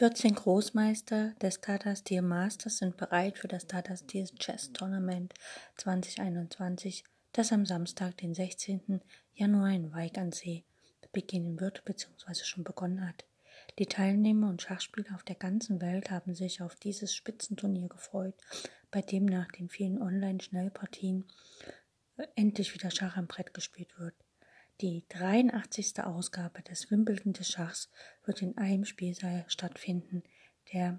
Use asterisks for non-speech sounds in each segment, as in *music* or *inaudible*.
14 Großmeister des Tata Steel Masters sind bereit für das Tata Steel Chess Tournament 2021, das am Samstag, den 16. Januar in Weig an See beginnen wird bzw. schon begonnen hat. Die Teilnehmer und Schachspieler auf der ganzen Welt haben sich auf dieses Spitzenturnier gefreut, bei dem nach den vielen Online-Schnellpartien endlich wieder Schach am Brett gespielt wird. Die 83. Ausgabe des Wimbledon des Schachs wird in einem Spielsaal stattfinden, der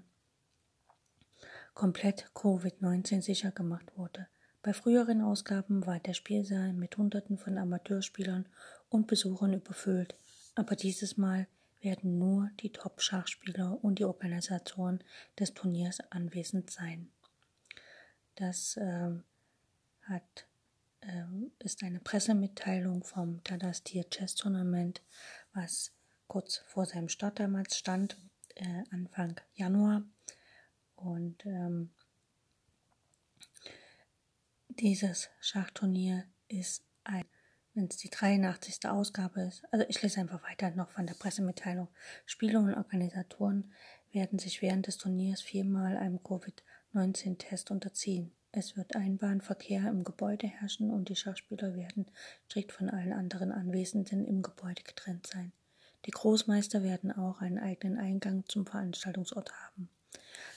komplett Covid-19 sicher gemacht wurde. Bei früheren Ausgaben war der Spielsaal mit Hunderten von Amateurspielern und Besuchern überfüllt, aber dieses Mal werden nur die Top-Schachspieler und die Organisatoren des Turniers anwesend sein. Das äh, hat ist eine Pressemitteilung vom Tadastir Chess Tournament, was kurz vor seinem Start damals stand, äh, Anfang Januar. Und ähm, dieses Schachturnier ist ein, wenn es die 83. Ausgabe ist, also ich lese einfach weiter noch von der Pressemitteilung. Spieler und Organisatoren werden sich während des Turniers viermal einem Covid-19-Test unterziehen. Es wird Einbahnverkehr im Gebäude herrschen und die Schachspieler werden strikt von allen anderen Anwesenden im Gebäude getrennt sein. Die Großmeister werden auch einen eigenen Eingang zum Veranstaltungsort haben.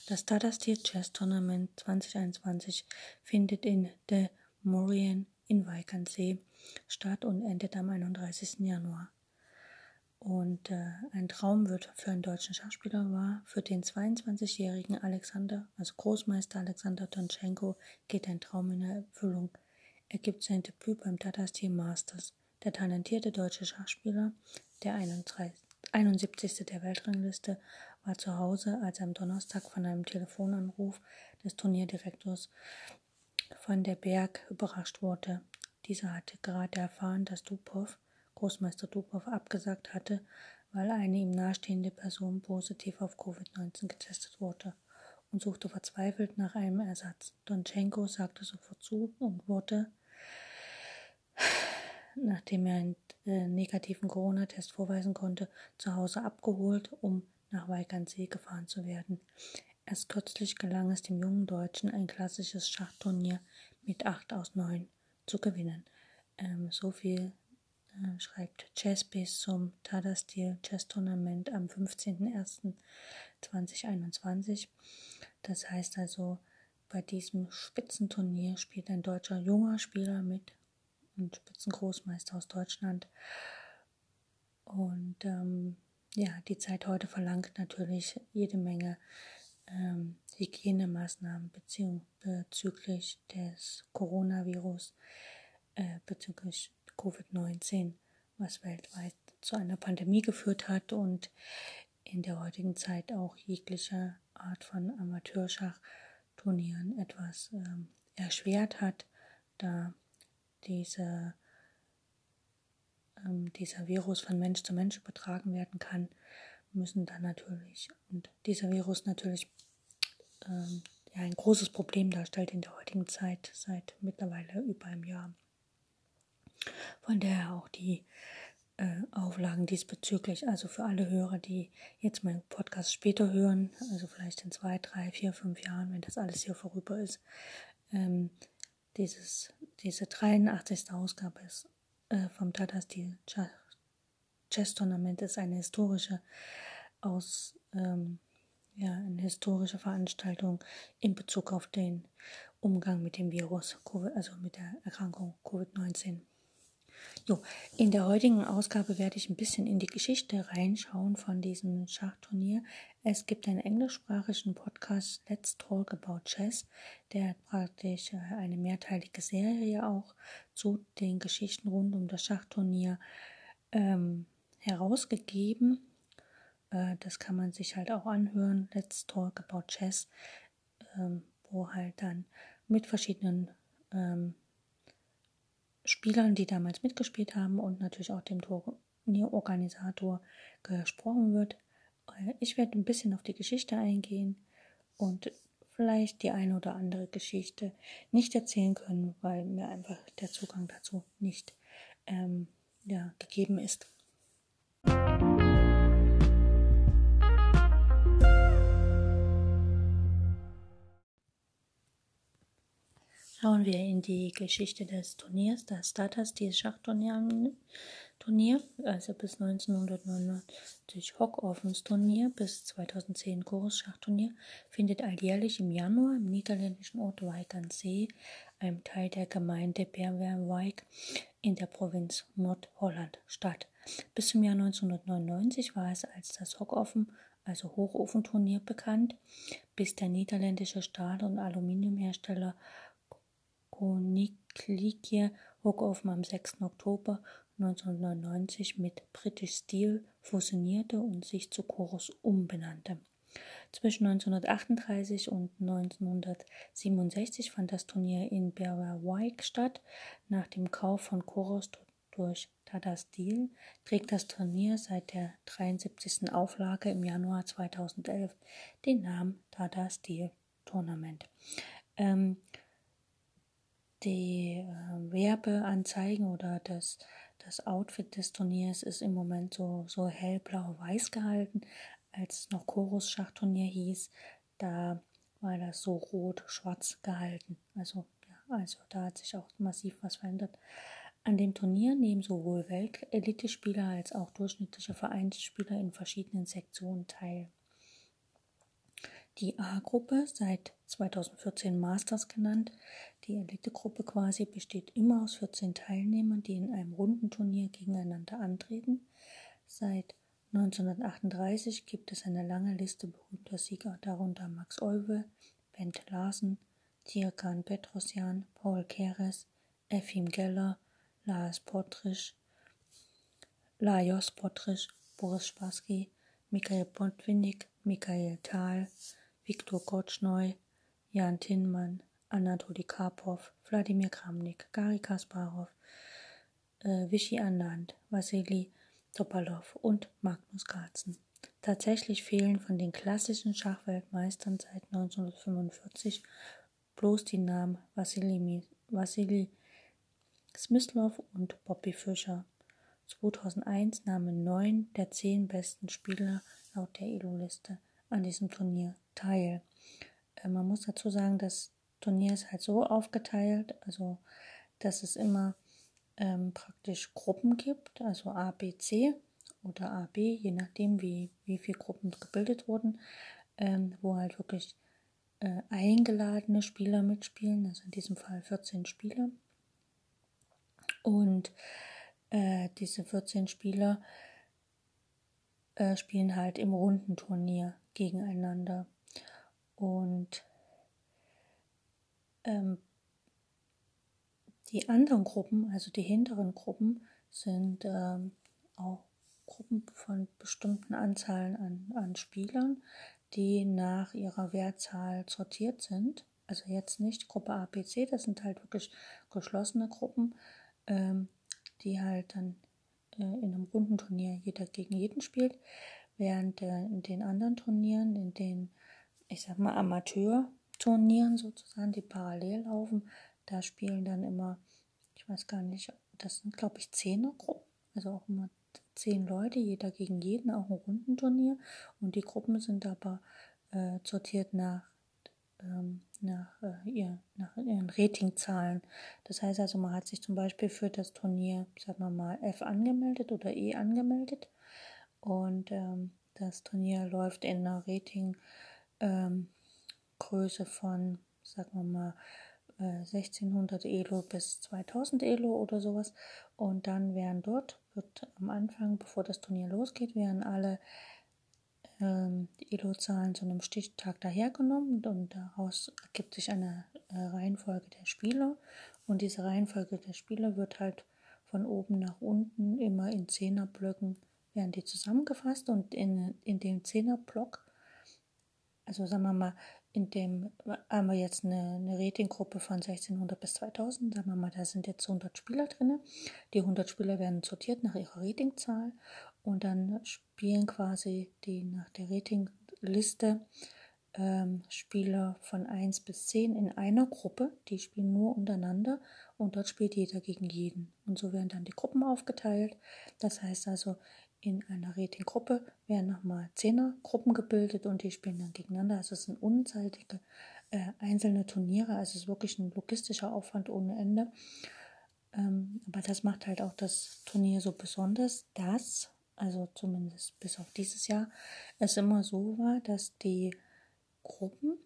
Das Tata Steel Chess Tournament 2021 findet in De Maurien in Weikernsee statt und endet am 31. Januar. Und äh, ein Traum wird für einen deutschen Schachspieler war, für den 22-jährigen Alexander, also Großmeister Alexander Tonchenko, geht ein Traum in Erfüllung. Er gibt sein Debüt beim Tata Steel Masters. Der talentierte deutsche Schachspieler, der 71. der Weltrangliste, war zu Hause, als er am Donnerstag von einem Telefonanruf des Turnierdirektors von der Berg überrascht wurde. Dieser hatte gerade erfahren, dass Dupov Großmeister Dubov abgesagt hatte, weil eine ihm nahestehende Person positiv auf Covid-19 getestet wurde und suchte verzweifelt nach einem Ersatz. Donchenko sagte sofort zu und wurde, nachdem er einen äh, negativen Corona-Test vorweisen konnte, zu Hause abgeholt, um nach Weigernsee gefahren zu werden. Erst kürzlich gelang es dem jungen Deutschen, ein klassisches Schachturnier mit 8 aus 9 zu gewinnen. Ähm, so viel äh, schreibt Chessbase zum Tada Steel Chess Tournament am 15.01.2021. Das heißt also, bei diesem Spitzenturnier spielt ein deutscher junger Spieler mit und Spitzengroßmeister aus Deutschland. Und ähm, ja, die Zeit heute verlangt natürlich jede Menge ähm, Hygienemaßnahmen bezüglich des Coronavirus, äh, bezüglich Covid-19, was weltweit zu einer Pandemie geführt hat und in der heutigen Zeit auch jegliche Art von Amateurschachturnieren etwas ähm, erschwert hat, da diese, ähm, dieser Virus von Mensch zu Mensch übertragen werden kann, müssen dann natürlich, und dieser Virus natürlich ähm, ja, ein großes Problem darstellt in der heutigen Zeit, seit mittlerweile über einem Jahr. Von daher auch die äh, Auflagen diesbezüglich, also für alle Hörer, die jetzt meinen Podcast später hören, also vielleicht in zwei, drei, vier, fünf Jahren, wenn das alles hier vorüber ist, ähm, dieses, diese 83. Ausgabe ist, äh, vom Tata Steel Chess Tournament ist eine historische aus ähm, ja, eine historische Veranstaltung in Bezug auf den Umgang mit dem Virus, also mit der Erkrankung Covid-19. Jo, in der heutigen Ausgabe werde ich ein bisschen in die Geschichte reinschauen von diesem Schachturnier. Es gibt einen englischsprachigen Podcast, Let's Talk About Chess, der hat praktisch äh, eine mehrteilige Serie auch zu den Geschichten rund um das Schachturnier ähm, herausgegeben. Äh, das kann man sich halt auch anhören. Let's Talk About Chess, ähm, wo halt dann mit verschiedenen ähm, Spielern, die damals mitgespielt haben und natürlich auch dem Turnierorganisator gesprochen wird. Äh, ich werde ein bisschen auf die Geschichte eingehen und vielleicht die eine oder andere Geschichte nicht erzählen können, weil mir einfach der Zugang dazu nicht ähm, ja, gegeben ist. Schauen wir in die Geschichte des Turniers, das Stata Steel Schachturnier, Turnier, also bis 1999 Hockofens Turnier, bis 2010 Chorus Schachturnier, findet alljährlich im Januar im niederländischen Ort Wijk einem Teil der Gemeinde Berwerwijk in der Provinz Nordholland, statt. Bis zum Jahr 1999 war es als das Hockoffen, also Hochofenturnier, bekannt, bis der niederländische Stahl- und Aluminiumhersteller Koninklijke Hoogofen am 6. Oktober 1999 mit British Steel fusionierte und sich zu Chorus umbenannte. Zwischen 1938 und 1967 fand das Turnier in Berwick statt. Nach dem Kauf von Chorus durch Tata Steel trägt das Turnier seit der 73. Auflage im Januar 2011 den Namen Tata Steel Tournament. Ähm, die äh, Werbeanzeigen oder das, das Outfit des Turniers ist im Moment so, so hellblau-weiß gehalten. Als es noch Chorus-Schachturnier hieß, da war das so rot-schwarz gehalten. Also, ja, also da hat sich auch massiv was verändert. An dem Turnier nehmen sowohl Weltelite-Spieler als auch durchschnittliche Vereinsspieler in verschiedenen Sektionen teil. Die A-Gruppe, seit 2014 Masters genannt, die Elitegruppe quasi, besteht immer aus 14 Teilnehmern, die in einem Rundenturnier gegeneinander antreten. Seit 1938 gibt es eine lange Liste berühmter Sieger, darunter Max Euwe, Bent Larsen, Tirkan Petrosjan, Paul Keres, Efim Geller, Lars Potrisch, Lajos Potrisch, Boris Spassky, Michael Botwinnik, Michael Thal, Viktor Kotschnoi, Jan Tinmann, Anatoly Karpov, Wladimir Kramnik, Gary Kasparov, äh, Vichy Anand, Wassili Topalov und Magnus Carlsen. Tatsächlich fehlen von den klassischen Schachweltmeistern seit 1945 bloß die Namen Wassili, Wassili Smyslov und Bobby Fischer. 2001 nahmen neun der zehn besten Spieler laut der ELO-Liste an diesem Turnier teil. Äh, man muss dazu sagen, das Turnier ist halt so aufgeteilt, also dass es immer ähm, praktisch Gruppen gibt, also A, B, C oder A, B, je nachdem, wie, wie viele Gruppen gebildet wurden, ähm, wo halt wirklich äh, eingeladene Spieler mitspielen, also in diesem Fall 14 Spieler. Und äh, diese 14 Spieler äh, spielen halt im Rundenturnier gegeneinander. Und ähm, die anderen Gruppen, also die hinteren Gruppen, sind ähm, auch Gruppen von bestimmten Anzahlen an, an Spielern, die nach ihrer Wertzahl sortiert sind. Also jetzt nicht Gruppe A, B, C, das sind halt wirklich geschlossene Gruppen, ähm, die halt dann äh, in einem runden Turnier jeder gegen jeden spielt, während äh, in den anderen Turnieren, in den ich sag mal, Amateur-Turnieren sozusagen, die parallel laufen. Da spielen dann immer, ich weiß gar nicht, das sind glaube ich Zehnergruppen, also auch immer zehn Leute, jeder gegen jeden, auch ein Rundenturnier. Und die Gruppen sind aber äh, sortiert nach, ähm, nach, äh, ihr, nach ihren Ratingzahlen. Das heißt also, man hat sich zum Beispiel für das Turnier, sagen wir mal, F angemeldet oder E angemeldet. Und ähm, das Turnier läuft in einer Rating- ähm, von, sagen wir mal, äh, 1600 Elo bis 2000 Elo oder sowas. Und dann werden dort, wird am Anfang, bevor das Turnier losgeht, werden alle ähm, Elo-Zahlen zu einem Stichtag dahergenommen und daraus ergibt sich eine äh, Reihenfolge der Spieler. Und diese Reihenfolge der Spieler wird halt von oben nach unten immer in Zehnerblöcken werden die zusammengefasst und in, in dem Zehnerblock also sagen wir mal, in dem haben wir jetzt eine, eine Ratinggruppe von 1600 bis 2000. Sagen wir mal, da sind jetzt 100 Spieler drin. Die 100 Spieler werden sortiert nach ihrer Ratingzahl und dann spielen quasi die nach der Ratingliste ähm, Spieler von 1 bis 10 in einer Gruppe. Die spielen nur untereinander und dort spielt jeder gegen jeden. Und so werden dann die Gruppen aufgeteilt. Das heißt also, in einer Ratinggruppe werden nochmal Zehnergruppen gebildet und die spielen dann gegeneinander. Also es sind unzeitige äh, einzelne Turniere, also es ist wirklich ein logistischer Aufwand ohne Ende. Ähm, aber das macht halt auch das Turnier so besonders, dass, also zumindest bis auf dieses Jahr, es immer so war, dass die Gruppen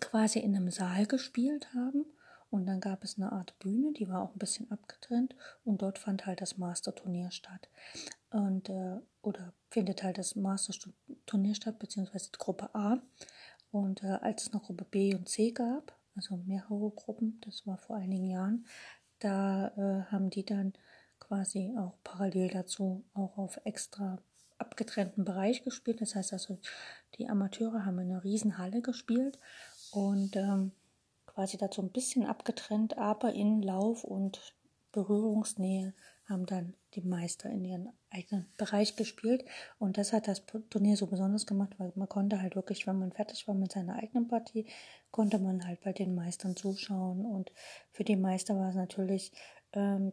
quasi in einem Saal gespielt haben und dann gab es eine Art Bühne, die war auch ein bisschen abgetrennt und dort fand halt das Master-Turnier statt. Und, äh, oder findet halt das Master-Turnier statt, beziehungsweise Gruppe A. Und äh, als es noch Gruppe B und C gab, also mehrere Gruppen, das war vor einigen Jahren, da äh, haben die dann quasi auch parallel dazu auch auf extra abgetrennten Bereich gespielt. Das heißt also, die Amateure haben in einer riesen Halle gespielt und ähm, quasi dazu ein bisschen abgetrennt, aber in Lauf und Berührungsnähe haben dann die Meister in ihren eigenen Bereich gespielt. Und das hat das Turnier so besonders gemacht, weil man konnte halt wirklich, wenn man fertig war mit seiner eigenen Partie, konnte man halt bei den Meistern zuschauen. Und für die Meister war es natürlich, ähm,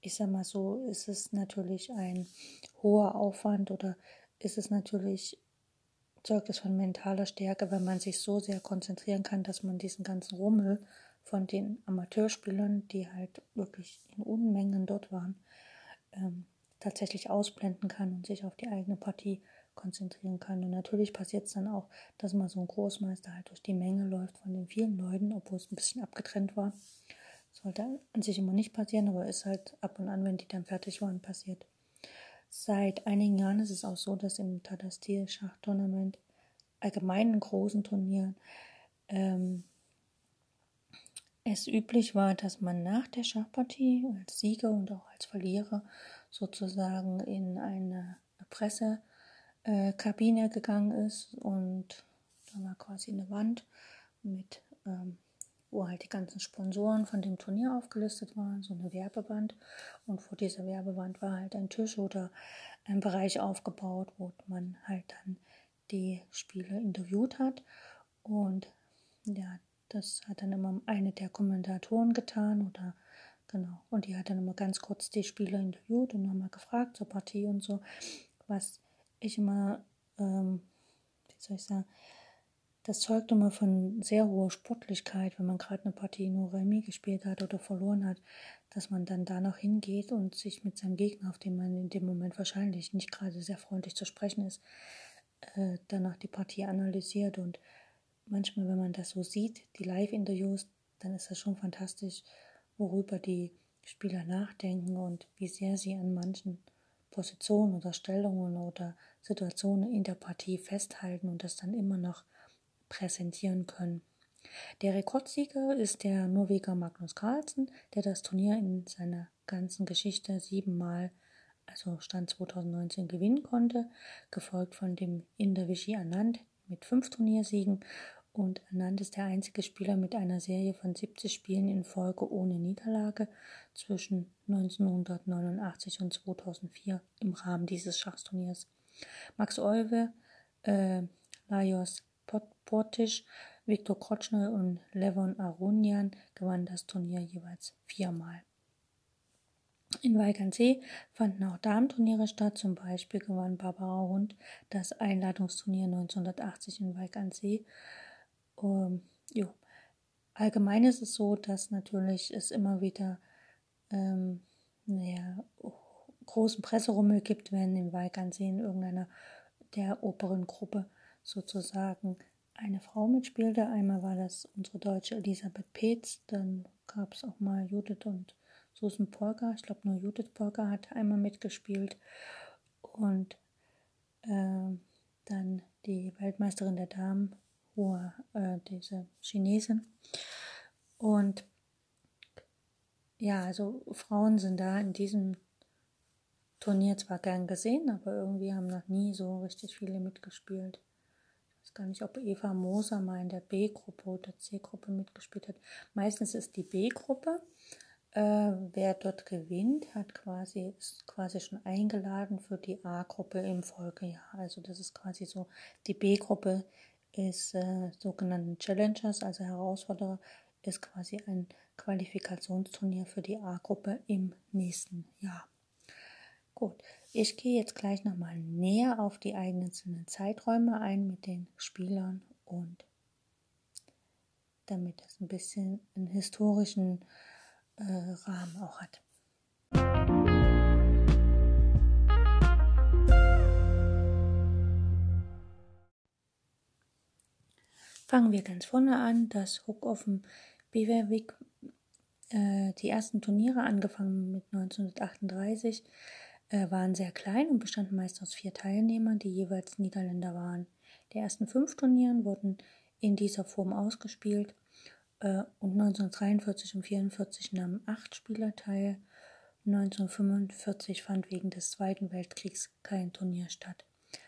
ich sag mal so, ist es natürlich ein hoher Aufwand oder ist es natürlich zeugt es von mentaler Stärke, wenn man sich so sehr konzentrieren kann, dass man diesen ganzen Rummel von den Amateurspielern, die halt wirklich in Unmengen dort waren, ähm, tatsächlich ausblenden kann und sich auf die eigene Partie konzentrieren kann. Und natürlich passiert es dann auch, dass man so ein Großmeister halt durch die Menge läuft von den vielen Leuten, obwohl es ein bisschen abgetrennt war. Sollte an sich immer nicht passieren, aber ist halt ab und an, wenn die dann fertig waren, passiert. Seit einigen Jahren ist es auch so, dass im Tata Steel Schachtournament, allgemeinen großen Turnieren, ähm, es üblich war, dass man nach der Schachpartie als Sieger und auch als Verlierer sozusagen in eine Pressekabine gegangen ist und da war quasi eine Wand mit ähm, wo halt die ganzen Sponsoren von dem Turnier aufgelistet waren, so eine Werbewand. Und vor dieser Werbewand war halt ein Tisch oder ein Bereich aufgebaut, wo man halt dann die Spieler interviewt hat. Und ja, das hat dann immer eine der Kommentatoren getan oder genau. Und die hat dann immer ganz kurz die Spieler interviewt und nochmal gefragt zur Partie und so, was ich immer, ähm, wie soll ich sagen, das zeugt immer von sehr hoher Sportlichkeit, wenn man gerade eine Partie nur Remis gespielt hat oder verloren hat, dass man dann danach hingeht und sich mit seinem Gegner, auf den man in dem Moment wahrscheinlich nicht gerade sehr freundlich zu sprechen ist, äh, danach die Partie analysiert. Und manchmal, wenn man das so sieht, die Live-Interviews, dann ist das schon fantastisch, worüber die Spieler nachdenken und wie sehr sie an manchen Positionen oder Stellungen oder Situationen in der Partie festhalten und das dann immer noch präsentieren können. Der Rekordsieger ist der Norweger Magnus Carlsen, der das Turnier in seiner ganzen Geschichte siebenmal, also Stand 2019, gewinnen konnte, gefolgt von dem Inder Vichy Anand mit fünf Turniersiegen und Anand ist der einzige Spieler mit einer Serie von 70 Spielen in Folge ohne Niederlage zwischen 1989 und 2004 im Rahmen dieses Schachturniers. Max Olve, äh, Lajos Portisch, Viktor Krotschner und Levon Aronian gewannen das Turnier jeweils viermal. In Weigernsee fanden auch Damenturniere statt, zum Beispiel gewann Barbara Hund das Einladungsturnier 1980 in Weigernsee. Um, ähm, Allgemein ist es so, dass natürlich es immer wieder ähm, naja, großen Presserummel gibt, wenn in Weigernsee in irgendeiner der Operngruppe sozusagen eine Frau mitspielte. Einmal war das unsere deutsche Elisabeth Peetz, dann gab es auch mal Judith und Susan Polka. Ich glaube, nur Judith Polka hat einmal mitgespielt. Und äh, dann die Weltmeisterin der Damen, Hua, äh, diese Chinesin. Und ja, also Frauen sind da in diesem Turnier zwar gern gesehen, aber irgendwie haben noch nie so richtig viele mitgespielt weiß gar nicht, ob Eva Moser mal in der B-Gruppe oder C-Gruppe mitgespielt hat. Meistens ist die B-Gruppe. Äh, wer dort gewinnt, hat quasi, ist quasi schon eingeladen für die A-Gruppe im Folgejahr. Also das ist quasi so, die B-Gruppe ist äh, sogenannten Challengers, also Herausforderer, ist quasi ein Qualifikationsturnier für die A-Gruppe im nächsten Jahr. Gut, ich gehe jetzt gleich nochmal näher auf die einzelnen Zeiträume ein mit den Spielern und damit das ein bisschen einen historischen äh, Rahmen auch hat. Fangen wir ganz vorne an, das Hookoffen Beverwijk, äh, die ersten Turniere angefangen mit 1938 äh, waren sehr klein und bestanden meist aus vier Teilnehmern, die jeweils Niederländer waren. Die ersten fünf Turnieren wurden in dieser Form ausgespielt und 1943 und 1944 nahmen acht Spieler teil. 1945 fand wegen des Zweiten Weltkriegs kein Turnier statt.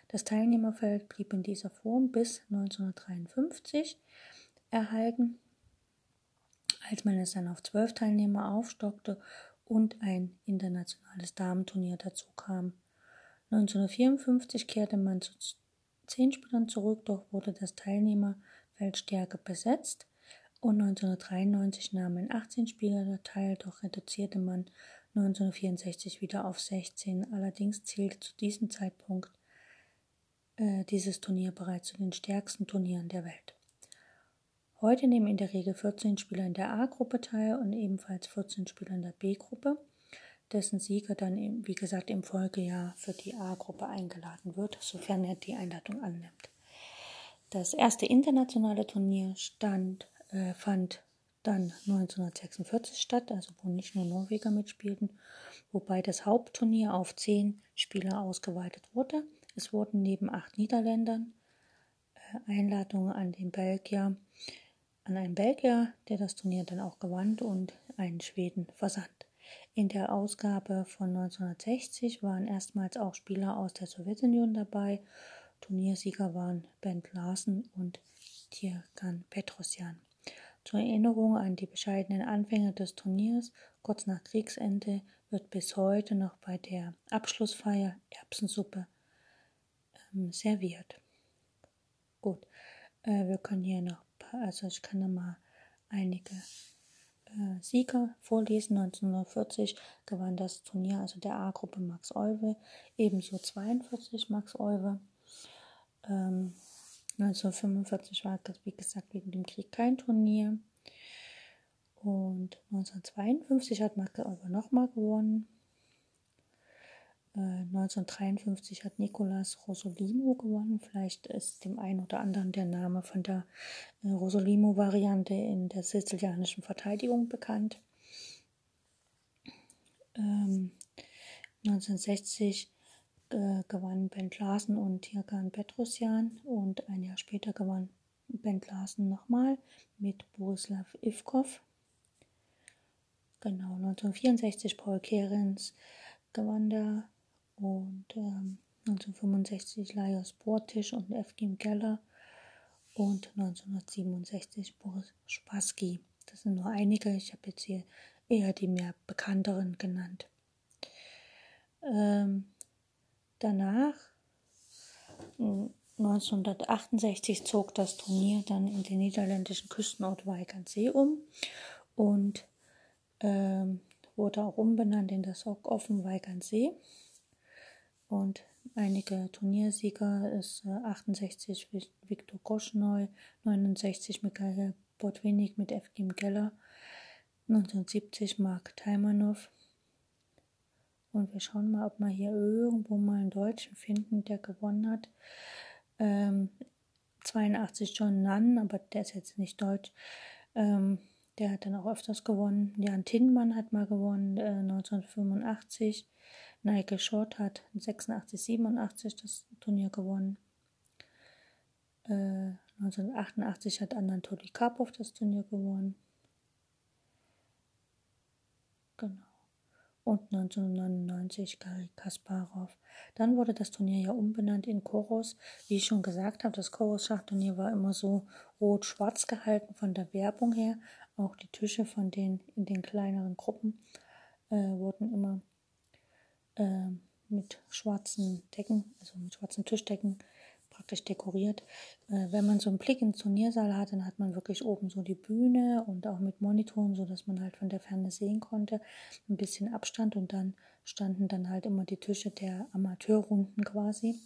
Das Teilnehmerfeld blieb in dieser Form bis 1953 erhalten, als man es dann auf zwölf Teilnehmer aufstockte und ein internationales Damenturnier dazu kam. 1954 kehrte man zu zehn Spielern zurück, doch wurde das Teilnehmerfeld stärker besetzt und 1993 nahmen 18 Spieler teil, doch reduzierte man 1964 wieder auf 16. Allerdings zählte zu diesem Zeitpunkt äh, dieses Turnier bereits zu den stärksten Turnieren der Welt. Heute nehmen in der Regel 14 Spieler in der A-Gruppe teil und ebenfalls 14 Spieler in der B-Gruppe, dessen Sieger dann, wie gesagt, im Folgejahr für die A-Gruppe eingeladen wird, sofern er die Einladung annimmt. Das erste internationale Turnier stand, äh, fand dann 1946 statt, also wo nicht nur Norweger mitspielten, wobei das Hauptturnier auf zehn Spieler ausgeweitet wurde. Es wurden neben acht Niederländern äh, Einladungen an den Belgier an einen Belgier, der das Turnier dann auch gewann und einen Schweden versandt. In der Ausgabe von 1960 waren erstmals auch Spieler aus der Sowjetunion dabei. Turniersieger waren Bent Larsen und Tirgan Petrosjan. Zur Erinnerung an die bescheidenen Anfänge des Turniers, kurz nach Kriegsende, wird bis heute noch bei der Abschlussfeier Erbsensuppe ähm, serviert. Gut, äh, wir können hier noch also ich kann da mal einige äh, Sieger vorlesen. 1940 gewann das Turnier, also der A-Gruppe Max Euwe, ebenso 42 Max Euwe. Ähm, 1945 war das, wie gesagt, wegen dem Krieg kein Turnier. Und 1952 hat Max Euwe nochmal gewonnen. 1953 äh, hat Nicolas Rosolimo gewonnen. Vielleicht ist dem einen oder anderen der Name von der äh, Rosolimo-Variante in der sizilianischen Verteidigung bekannt. Ähm, 1960 äh, gewann Bent Larsen und Tirgan Petrosjan und ein Jahr später gewann Bent Larsen nochmal mit Borislav Ivkov. Genau, 1964 Paul Kerens gewann da und ähm, 1965 Lajos Bortisch und Evgem Geller und 1967 Boris Spassky. Das sind nur einige, ich habe jetzt hier eher die mehr bekannteren genannt. Ähm, danach, 1968, zog das Turnier dann in den niederländischen Küstenort Weigernsee um und ähm, wurde auch umbenannt in das Offen Weigernsee und einige Turniersieger ist äh, 68 Viktor Koschneu, 69 Mikhail Botwinnik mit Evgem Geller, 1970 Mark Taimanov. Und wir schauen mal, ob wir hier irgendwo mal einen Deutschen finden, der gewonnen hat. Ähm, 82 John Nunn, aber der ist jetzt nicht deutsch. Ähm, der hat dann auch öfters gewonnen. Jan Tinmann hat mal gewonnen, äh, 1985. Nigel Short hat 86, 87 das Turnier gewonnen. Äh, 1988 hat Anatoly Karpov das Turnier gewonnen. Genau. Und 1999 Garry Kasparov. Dann wurde das Turnier ja umbenannt in Choros. Wie ich schon gesagt habe, das Choros-Schachturnier war immer so rot-schwarz gehalten von der Werbung her. Auch die Tische von den in den kleineren Gruppen äh, wurden immer äh, mit schwarzen Decken, also mit schwarzen Tischdecken praktisch dekoriert. Äh, wenn man so einen Blick ins Turniersaal hat, dann hat man wirklich oben so die Bühne und auch mit Monitoren, so dass man halt von der Ferne sehen konnte, ein bisschen Abstand und dann standen dann halt immer die Tische der Amateurrunden quasi.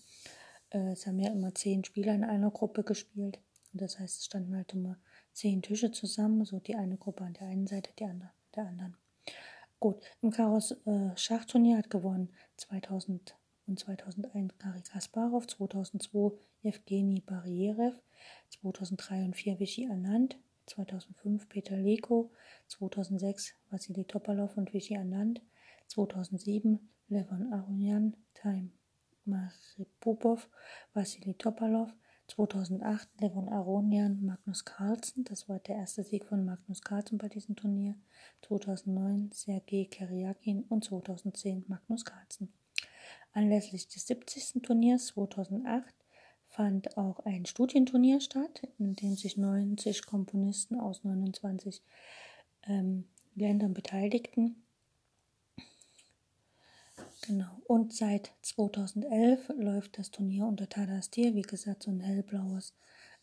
Äh, es haben ja immer zehn Spieler in einer Gruppe gespielt. Und das heißt, es standen halt immer zehn Tische zusammen, so die eine Gruppe an der einen Seite, die andere an der anderen. Gut, im Karos äh, Schachturnier hat gewonnen 2000 und 2001 Gary Kasparov, 2002 Evgeny Barierev, 2003 und 2004 Vichy Anand, 2005 Peter Leko, 2006 Vassili Topalov und Vichy Anand, 2007 Levon Aronian, Time Maripopov, Vassili Topalov, 2008 Levon Aronian, Magnus Carlsen, das war der erste Sieg von Magnus Carlsen bei diesem Turnier, 2009 Sergei Keriakin und 2010 Magnus Carlsen. Anlässlich des 70. Turniers 2008 fand auch ein Studienturnier statt, in dem sich 90 Komponisten aus 29 ähm, Ländern beteiligten. Genau. Und seit 2011 läuft das Turnier unter Tada Stil. Wie gesagt, so ein hellblaues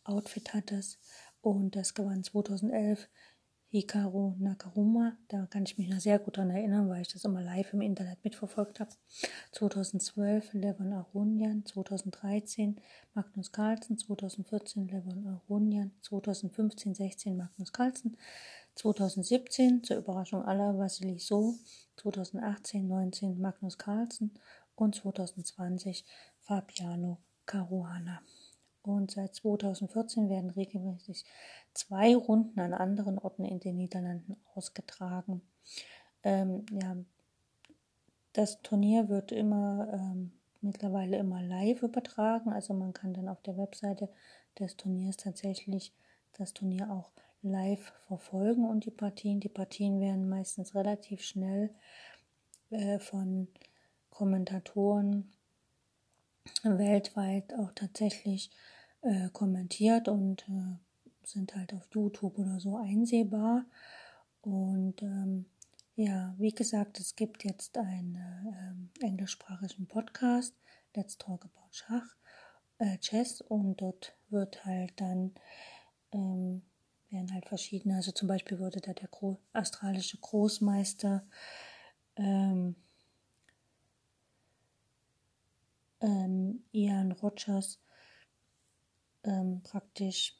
Outfit hat es. Und das gewann 2011 Hikaru Nakaruma. Da kann ich mich noch sehr gut daran erinnern, weil ich das immer live im Internet mitverfolgt habe. 2012 Levon Aronian, 2013 Magnus Carlsen, 2014 Levon Aronian, 2015, 16 Magnus Carlsen, 2017 zur Überraschung aller Vasily So, 2018, 19 Magnus Carlsen und 2020 Fabiano Caruana. Und seit 2014 werden regelmäßig zwei Runden an anderen Orten in den Niederlanden ausgetragen. Ähm, ja, das Turnier wird immer ähm, mittlerweile immer live übertragen. Also man kann dann auf der Webseite des Turniers tatsächlich das Turnier auch live verfolgen und die Partien. Die Partien werden meistens relativ schnell äh, von Kommentatoren weltweit auch tatsächlich äh, kommentiert und äh, sind halt auf YouTube oder so einsehbar. Und ähm, ja, wie gesagt, es gibt jetzt einen äh, englischsprachigen Podcast, Let's Talk About Schach, äh, Chess, und dort wird halt dann, ähm, werden halt verschiedene, also zum Beispiel wurde da der Gro australische Großmeister ähm, ähm, Ian Rogers ähm, praktisch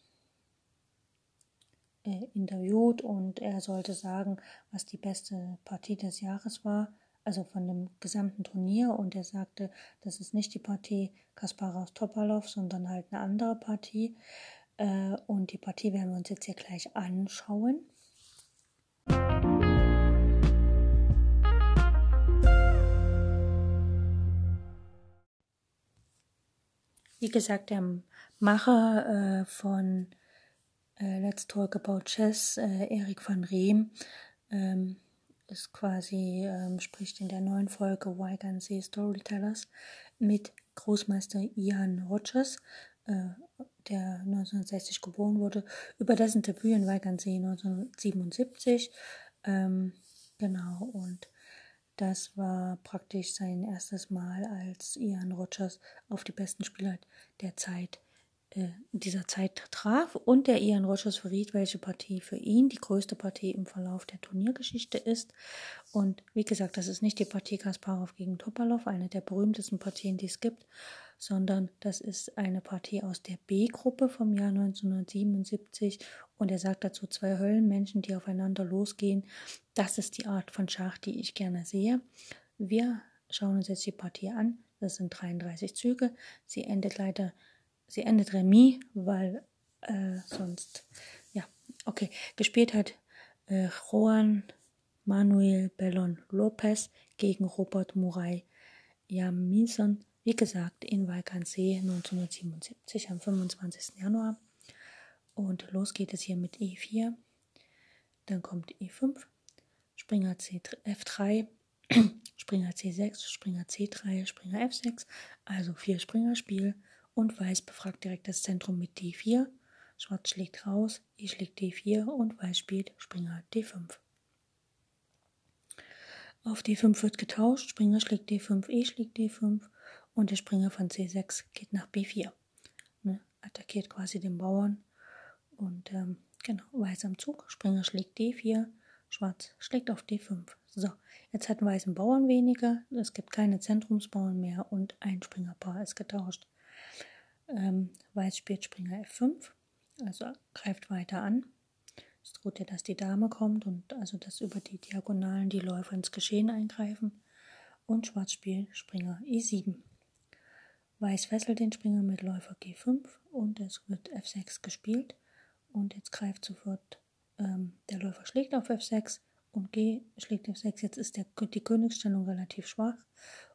äh, interviewt und er sollte sagen, was die beste Partie des Jahres war, also von dem gesamten Turnier. Und er sagte, das ist nicht die Partie Kasparov Topalov, sondern halt eine andere Partie. Äh, und die Partie werden wir uns jetzt hier gleich anschauen. Wie gesagt, der Macher äh, von äh, Let's Talk About Chess, äh, Erik van Reem, ähm, ist quasi, ähm, spricht in der neuen Folge Why Storytellers mit Großmeister Ian Rogers, äh, der 1960 geboren wurde, über dessen Debüt in Weigernsee 1977. Ähm, genau, und das war praktisch sein erstes Mal, als Ian Rogers auf die besten Spieler der Zeit äh, dieser Zeit traf und der Ian Rogers verriet, welche Partie für ihn die größte Partie im Verlauf der Turniergeschichte ist. Und wie gesagt, das ist nicht die Partie Kasparov gegen Topalov, eine der berühmtesten Partien, die es gibt, sondern das ist eine Partie aus der B-Gruppe vom Jahr 1977 und er sagt dazu zwei Höllenmenschen, die aufeinander losgehen. Das ist die Art von Schach, die ich gerne sehe. Wir schauen uns jetzt die Partie an. Das sind 33 Züge. Sie endet leider sie endet Remis, weil äh, sonst, ja, okay, gespielt hat äh, Juan Manuel Bellon Lopez gegen Robert Muray Jamison, wie gesagt, in Valkansee 1977 am 25. Januar. Und los geht es hier mit E4. Dann kommt E5, Springer C F3, *clears throat* Springer C6, Springer C3, Springer F6, also vier Springer Spiel und Weiß befragt direkt das Zentrum mit D4. Schwarz schlägt raus, E schlägt D4 und Weiß spielt Springer D5. Auf D5 wird getauscht, Springer schlägt D5, E schlägt D5 und der Springer von C6 geht nach B4. Ne, attackiert quasi den Bauern und ähm, genau, Weiß am Zug, Springer schlägt D4, Schwarz schlägt auf D5. So, jetzt hat Weiß einen Bauern weniger, es gibt keine Zentrumsbauern mehr und ein Springerpaar ist getauscht. Ähm, Weiß spielt Springer F5, also greift weiter an. Es droht ja, dass die Dame kommt und also dass über die Diagonalen die Läufer ins Geschehen eingreifen. Und Schwarz spielt Springer E7. Weiß fesselt den Springer mit Läufer G5 und es wird F6 gespielt. Und jetzt greift sofort ähm, der Läufer schlägt auf F6 und G schlägt F6. Jetzt ist der, die Königsstellung relativ schwach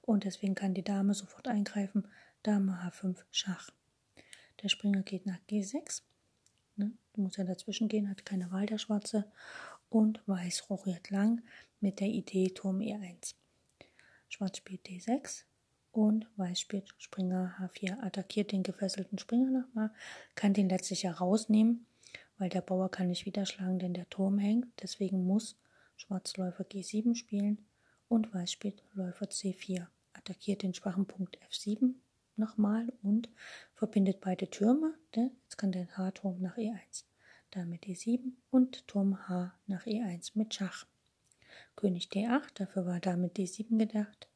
und deswegen kann die Dame sofort eingreifen. Dame H5 Schach. Der Springer geht nach G6. Ne? Muss ja dazwischen gehen, hat keine Wahl der Schwarze. Und Weiß rochiert lang mit der Idee Turm E1. Schwarz spielt D6 und Weiß spielt Springer H4, attackiert den gefesselten Springer nochmal, kann den letztlich ja rausnehmen, weil der Bauer kann nicht wieder schlagen, denn der Turm hängt. Deswegen muss Schwarz Läufer G7 spielen und Weiß spielt Läufer C4, attackiert den schwachen Punkt F7 nochmal und verbindet beide Türme. Jetzt kann der H-Turm nach E1, Dame D7 und Turm H nach E1 mit Schach. König D8, dafür war Dame D7 gedacht.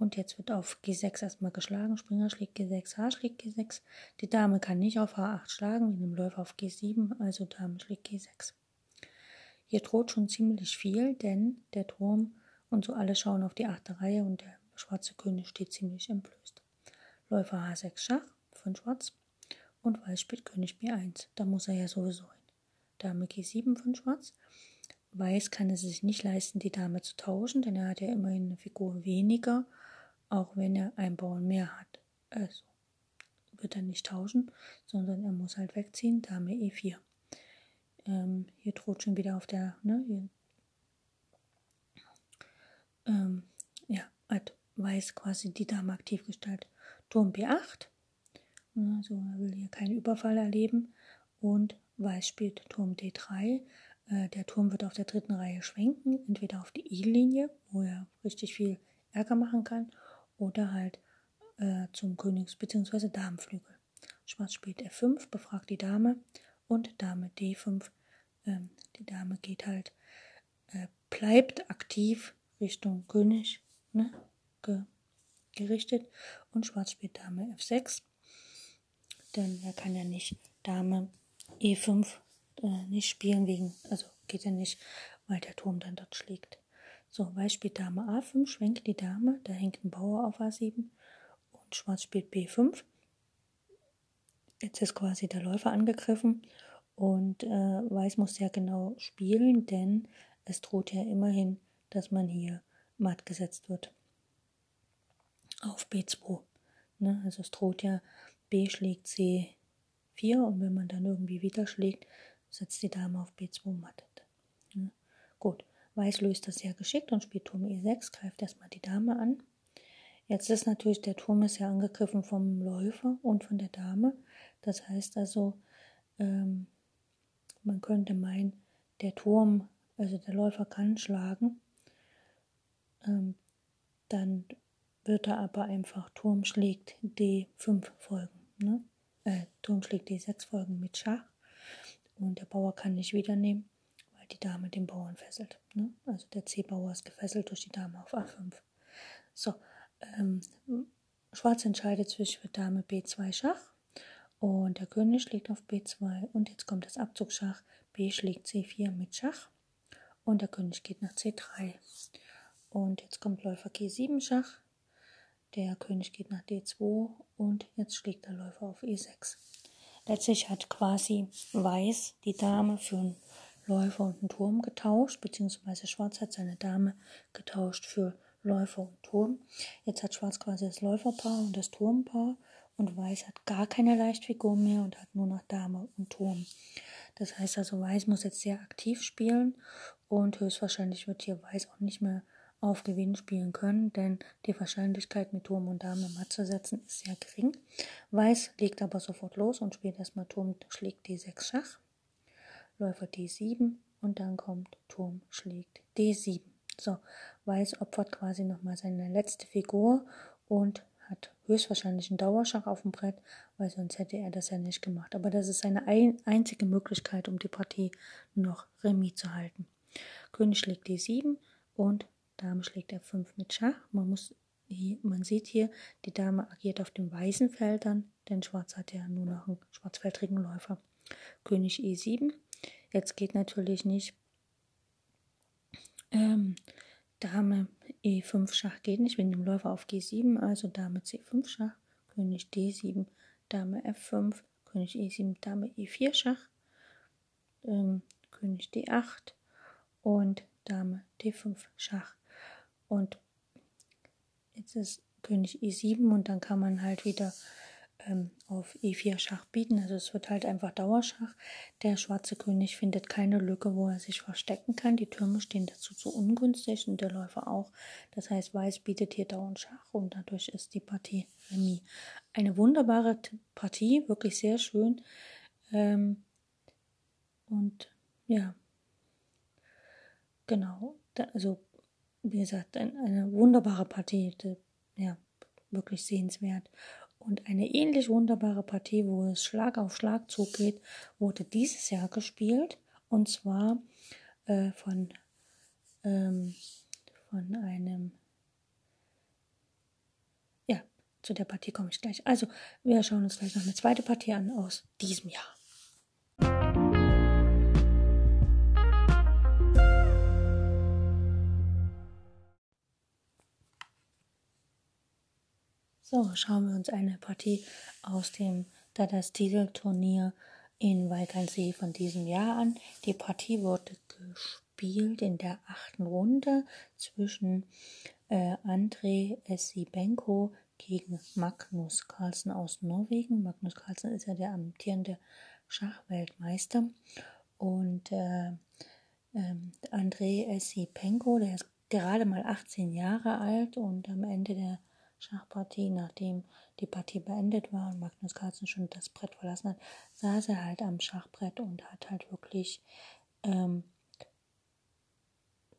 Und jetzt wird auf G6 erstmal geschlagen. Springer schlägt G6, H schlägt G6. Die Dame kann nicht auf H8 schlagen, wie dem Läufer auf G7, also Dame schlägt G6. Hier droht schon ziemlich viel, denn der Turm und so alle schauen auf die achte Reihe und der schwarze König steht ziemlich entblößt. Läufer H6 Schach von Schwarz und Weiß spielt König B1. Da muss er ja sowieso hin. Dame G7 von Schwarz. Weiß kann es sich nicht leisten, die Dame zu tauschen, denn er hat ja immerhin eine Figur weniger, auch wenn er einen Bauern mehr hat. Also wird er nicht tauschen, sondern er muss halt wegziehen. Dame E4. Ähm, hier droht schon wieder auf der, ne, hier, ähm, ja, hat Weiß quasi die Dame aktiv gestellt. Turm B8. Also er will hier keinen Überfall erleben. Und Weiß spielt Turm D3. Äh, der Turm wird auf der dritten Reihe schwenken, entweder auf die I-Linie, wo er richtig viel Ärger machen kann, oder halt äh, zum Königs- bzw. Damenflügel. Schwarz spielt F5, befragt die Dame und Dame D5. Ähm, die Dame geht halt, äh, bleibt aktiv Richtung König, ne? Ge gerichtet und Schwarz spielt Dame F6, denn er kann ja nicht Dame E5 äh, nicht spielen wegen, also geht ja nicht, weil der Turm dann dort schlägt. So, Weiß spielt Dame A5, schwenkt die Dame, da hängt ein Bauer auf A7 und Schwarz spielt B5. Jetzt ist quasi der Läufer angegriffen und äh, Weiß muss ja genau spielen, denn es droht ja immerhin, dass man hier matt gesetzt wird auf B2. Ne? Also es droht ja, B schlägt C4 und wenn man dann irgendwie wieder schlägt, setzt die Dame auf B2 mattet. Ne? Gut, Weiß löst das sehr geschickt und spielt Turm E6, greift erstmal die Dame an. Jetzt ist natürlich, der Turm ist ja angegriffen vom Läufer und von der Dame. Das heißt also, ähm, man könnte meinen, der Turm, also der Läufer kann schlagen. Ähm, dann wird er aber einfach Turm schlägt D5 folgen. Ne? Äh, Turm schlägt D6 folgen mit Schach. Und der Bauer kann nicht wieder nehmen, weil die Dame den Bauern fesselt. Ne? Also der C-Bauer ist gefesselt durch die Dame auf A5. So, ähm, Schwarz entscheidet zwischen Dame B2 Schach und der König schlägt auf B2 und jetzt kommt das Abzugsschach. B schlägt C4 mit Schach und der König geht nach C3. Und jetzt kommt Läufer G7 Schach der König geht nach D2 und jetzt schlägt der Läufer auf E6. Letztlich hat quasi Weiß die Dame für einen Läufer und einen Turm getauscht, beziehungsweise Schwarz hat seine Dame getauscht für Läufer und Turm. Jetzt hat Schwarz quasi das Läuferpaar und das Turmpaar und Weiß hat gar keine Leichtfigur mehr und hat nur noch Dame und Turm. Das heißt also, Weiß muss jetzt sehr aktiv spielen und höchstwahrscheinlich wird hier Weiß auch nicht mehr auf Gewinn spielen können, denn die Wahrscheinlichkeit mit Turm und Dame matt zu setzen ist sehr gering. Weiß legt aber sofort los und spielt erstmal Turm schlägt D6 Schach, Läufer D7 und dann kommt Turm schlägt D7. So, Weiß opfert quasi nochmal seine letzte Figur und hat höchstwahrscheinlich einen Dauerschach auf dem Brett, weil sonst hätte er das ja nicht gemacht. Aber das ist seine ein einzige Möglichkeit, um die Partie noch remis zu halten. König schlägt D7 und Dame schlägt F5 mit Schach. Man, muss, man sieht hier, die Dame agiert auf den weißen Feldern, denn Schwarz hat ja nur noch einen schwarzfeldrigen Läufer. König E7. Jetzt geht natürlich nicht ähm, Dame E5 Schach geht nicht wegen dem Läufer auf G7, also Dame C5 Schach, König D7, Dame F5, König E7, Dame E4 Schach, ähm, König D8 und Dame D5 Schach. Und jetzt ist König E7 und dann kann man halt wieder ähm, auf E4 Schach bieten. Also es wird halt einfach Dauerschach. Der schwarze König findet keine Lücke, wo er sich verstecken kann. Die Türme stehen dazu zu ungünstig und der Läufer auch. Das heißt, Weiß bietet hier dauernd Schach und dadurch ist die Partie Remis. Eine wunderbare Partie, wirklich sehr schön. Ähm, und ja, genau. Da, also, wie gesagt, ein, eine wunderbare Partie. Die, ja, wirklich sehenswert. Und eine ähnlich wunderbare Partie, wo es Schlag auf Schlag zugeht, wurde dieses Jahr gespielt. Und zwar äh, von, ähm, von einem. Ja, zu der Partie komme ich gleich. Also, wir schauen uns gleich noch eine zweite Partie an aus diesem Jahr. So, schauen wir uns eine Partie aus dem Dadas Titelturnier in Walkernsee von diesem Jahr an. Die Partie wurde gespielt in der achten Runde zwischen äh, André Essibenko gegen Magnus Carlsen aus Norwegen. Magnus Carlsen ist ja der amtierende Schachweltmeister. Und äh, äh, André Essipenko, der ist gerade mal 18 Jahre alt und am Ende der Schachpartie, nachdem die Partie beendet war und Magnus Carlsen schon das Brett verlassen hat, saß er halt am Schachbrett und hat halt wirklich ähm,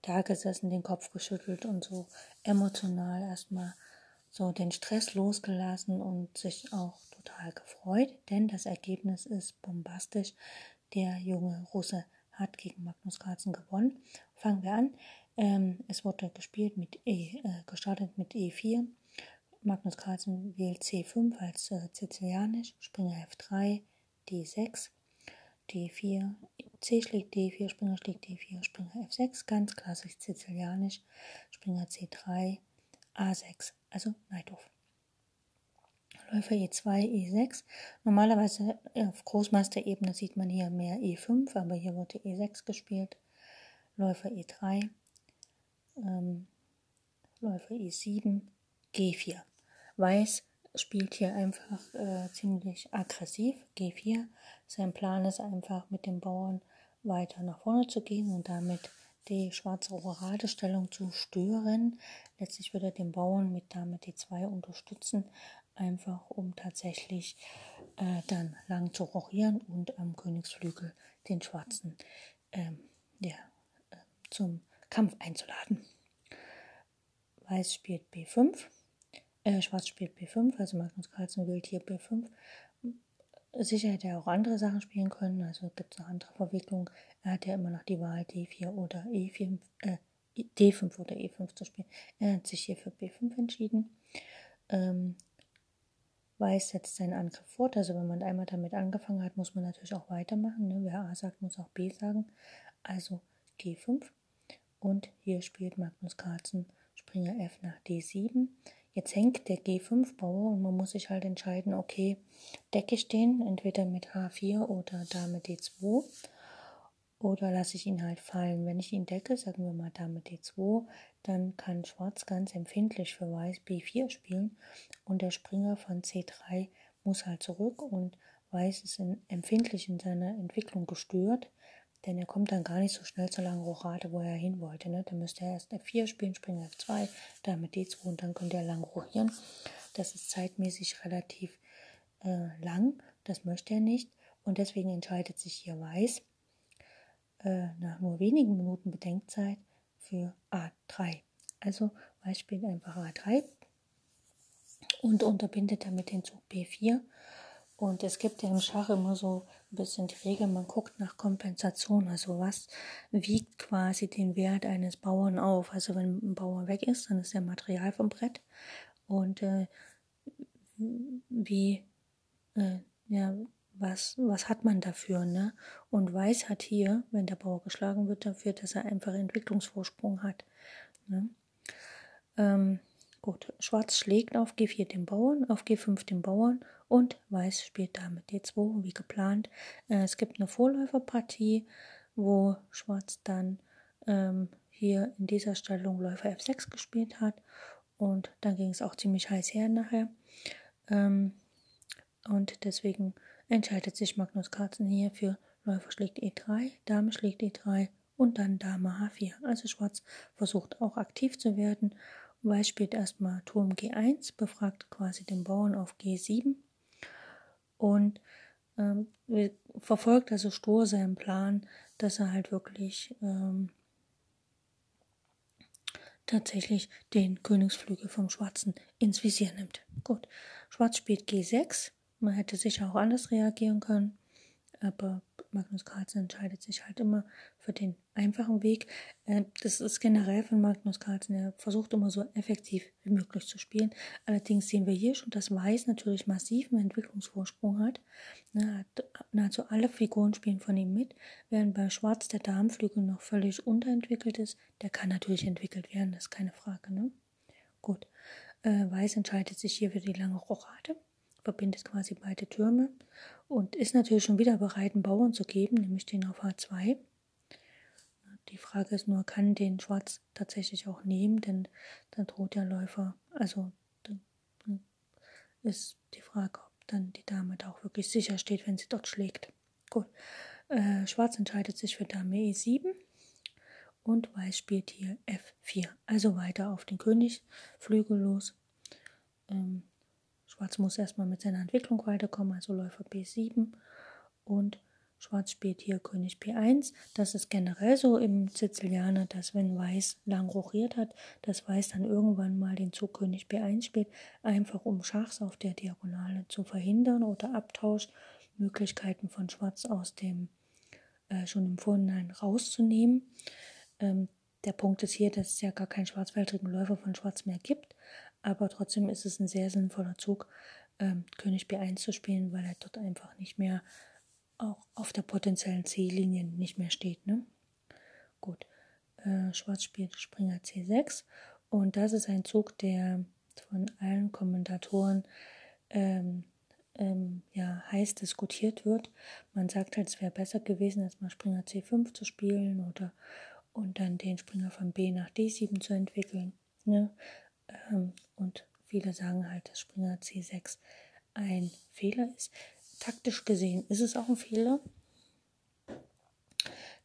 da gesessen, den Kopf geschüttelt und so emotional erstmal so den Stress losgelassen und sich auch total gefreut, denn das Ergebnis ist bombastisch. Der junge Russe hat gegen Magnus Carlsen gewonnen. Fangen wir an. Ähm, es wurde gespielt mit E, äh, gestartet mit E4, Magnus Carlsen wählt C5 als äh, Sizilianisch, Springer F3, D6, D4, C schlägt D4, Springer schlägt D4, Springer F6, ganz klassisch Sizilianisch, Springer C3, A6, also Neidhof. Läufer E2, E6. Normalerweise auf Großmeisterebene sieht man hier mehr E5, aber hier wurde E6 gespielt. Läufer E3, ähm, Läufer E7, G4. Weiß spielt hier einfach äh, ziemlich aggressiv, G4. Sein Plan ist einfach mit dem Bauern weiter nach vorne zu gehen und damit die schwarze Oradestellung zu stören. Letztlich wird er den Bauern mit Dame D2 unterstützen, einfach um tatsächlich äh, dann lang zu rochieren und am Königsflügel den Schwarzen ähm, ja, äh, zum Kampf einzuladen. Weiß spielt B5. Äh, Schwarz spielt B5, also Magnus Carlsen wählt hier B5. Sicher hätte er auch andere Sachen spielen können, also gibt es noch andere Verwicklungen. Er hat ja immer noch die Wahl D4 oder E4, äh, D5 oder E5 zu spielen. Er hat sich hier für B5 entschieden. Ähm, Weiß setzt seinen Angriff fort, also wenn man einmal damit angefangen hat, muss man natürlich auch weitermachen. Ne? Wer A sagt, muss auch B sagen. Also G5 und hier spielt Magnus Carlsen Springer F nach D7. Jetzt hängt der G5-Bauer und man muss sich halt entscheiden, okay, decke ich den entweder mit H4 oder Dame D2 oder lasse ich ihn halt fallen. Wenn ich ihn decke, sagen wir mal Dame D2, dann kann Schwarz ganz empfindlich für Weiß B4 spielen und der Springer von C3 muss halt zurück und Weiß ist in, empfindlich in seiner Entwicklung gestört. Denn er kommt dann gar nicht so schnell zur langen Rochade, wo er hin wollte. Ne? Dann müsste er erst F4 spielen, Springer F2, damit D2 und dann könnte er lang rochieren. Das ist zeitmäßig relativ äh, lang, das möchte er nicht und deswegen entscheidet sich hier Weiß äh, nach nur wenigen Minuten Bedenkzeit für A3. Also Weiß spielt einfach A3 und unterbindet damit den Zug B4. Und es gibt ja im Schach immer so ein bisschen die Regel, man guckt nach Kompensation, also was wiegt quasi den Wert eines Bauern auf. Also wenn ein Bauer weg ist, dann ist der Material vom Brett. Und äh, wie, äh, ja, was, was hat man dafür, ne? Und Weiß hat hier, wenn der Bauer geschlagen wird, dafür, dass er einfach Entwicklungsvorsprung hat. Ne? Ähm, gut, Schwarz schlägt auf G4 den Bauern, auf G5 den Bauern und Weiß spielt damit D2 wie geplant. Äh, es gibt eine Vorläuferpartie, wo Schwarz dann ähm, hier in dieser Stellung Läufer F6 gespielt hat und dann ging es auch ziemlich heiß her nachher. Ähm, und deswegen entscheidet sich Magnus Carlsen hier für Läufer schlägt E3, Dame schlägt E3 und dann Dame H4. Also Schwarz versucht auch aktiv zu werden. Weiß spielt erstmal Turm G1, befragt quasi den Bauern auf G7 und ähm, verfolgt also stur seinen Plan, dass er halt wirklich ähm, tatsächlich den Königsflügel vom Schwarzen ins Visier nimmt. Gut, Schwarz spielt G6, man hätte sicher auch anders reagieren können, aber Magnus Carlsen entscheidet sich halt immer für den einfachen Weg. Äh, das ist generell von Magnus Carlsen, er versucht immer so effektiv wie möglich zu spielen. Allerdings sehen wir hier schon, dass Weiß natürlich massiven Entwicklungsvorsprung hat. Nahezu alle Figuren spielen von ihm mit, während bei Schwarz der Darmflügel noch völlig unterentwickelt ist. Der kann natürlich entwickelt werden, das ist keine Frage. Ne? Gut, äh, Weiß entscheidet sich hier für die lange Rochade verbindet quasi beide Türme und ist natürlich schon wieder bereit, einen Bauern zu geben, nämlich den auf H2. Die Frage ist nur, kann den Schwarz tatsächlich auch nehmen, denn dann droht der Läufer, also dann ist die Frage, ob dann die Dame da auch wirklich sicher steht, wenn sie dort schlägt. Gut, äh, Schwarz entscheidet sich für Dame E7 und Weiß spielt hier F4, also weiter auf den Königsflügel los. Ähm, Schwarz muss erstmal mit seiner Entwicklung weiterkommen, also Läufer B7 und Schwarz spielt hier König B1. Das ist generell so im Sizilianer, dass wenn Weiß lang rochiert hat, dass Weiß dann irgendwann mal den Zug König B1 spielt, einfach um Schachs auf der Diagonale zu verhindern oder Abtauschmöglichkeiten von Schwarz aus dem äh, schon im Vorhinein rauszunehmen. Ähm, der Punkt ist hier, dass es ja gar keinen schwarzfältigen Läufer von Schwarz mehr gibt, aber trotzdem ist es ein sehr sinnvoller Zug, ähm, König B1 zu spielen, weil er dort einfach nicht mehr auch auf der potenziellen C-Linie nicht mehr steht. Ne? Gut, äh, Schwarz spielt Springer C6 und das ist ein Zug, der von allen Kommentatoren ähm, ähm, ja, heiß diskutiert wird. Man sagt halt, es wäre besser gewesen, als mal Springer C5 zu spielen oder und dann den Springer von B nach D7 zu entwickeln. Ne? Ähm, und viele sagen halt, dass Springer C6 ein Fehler ist. Taktisch gesehen ist es auch ein Fehler,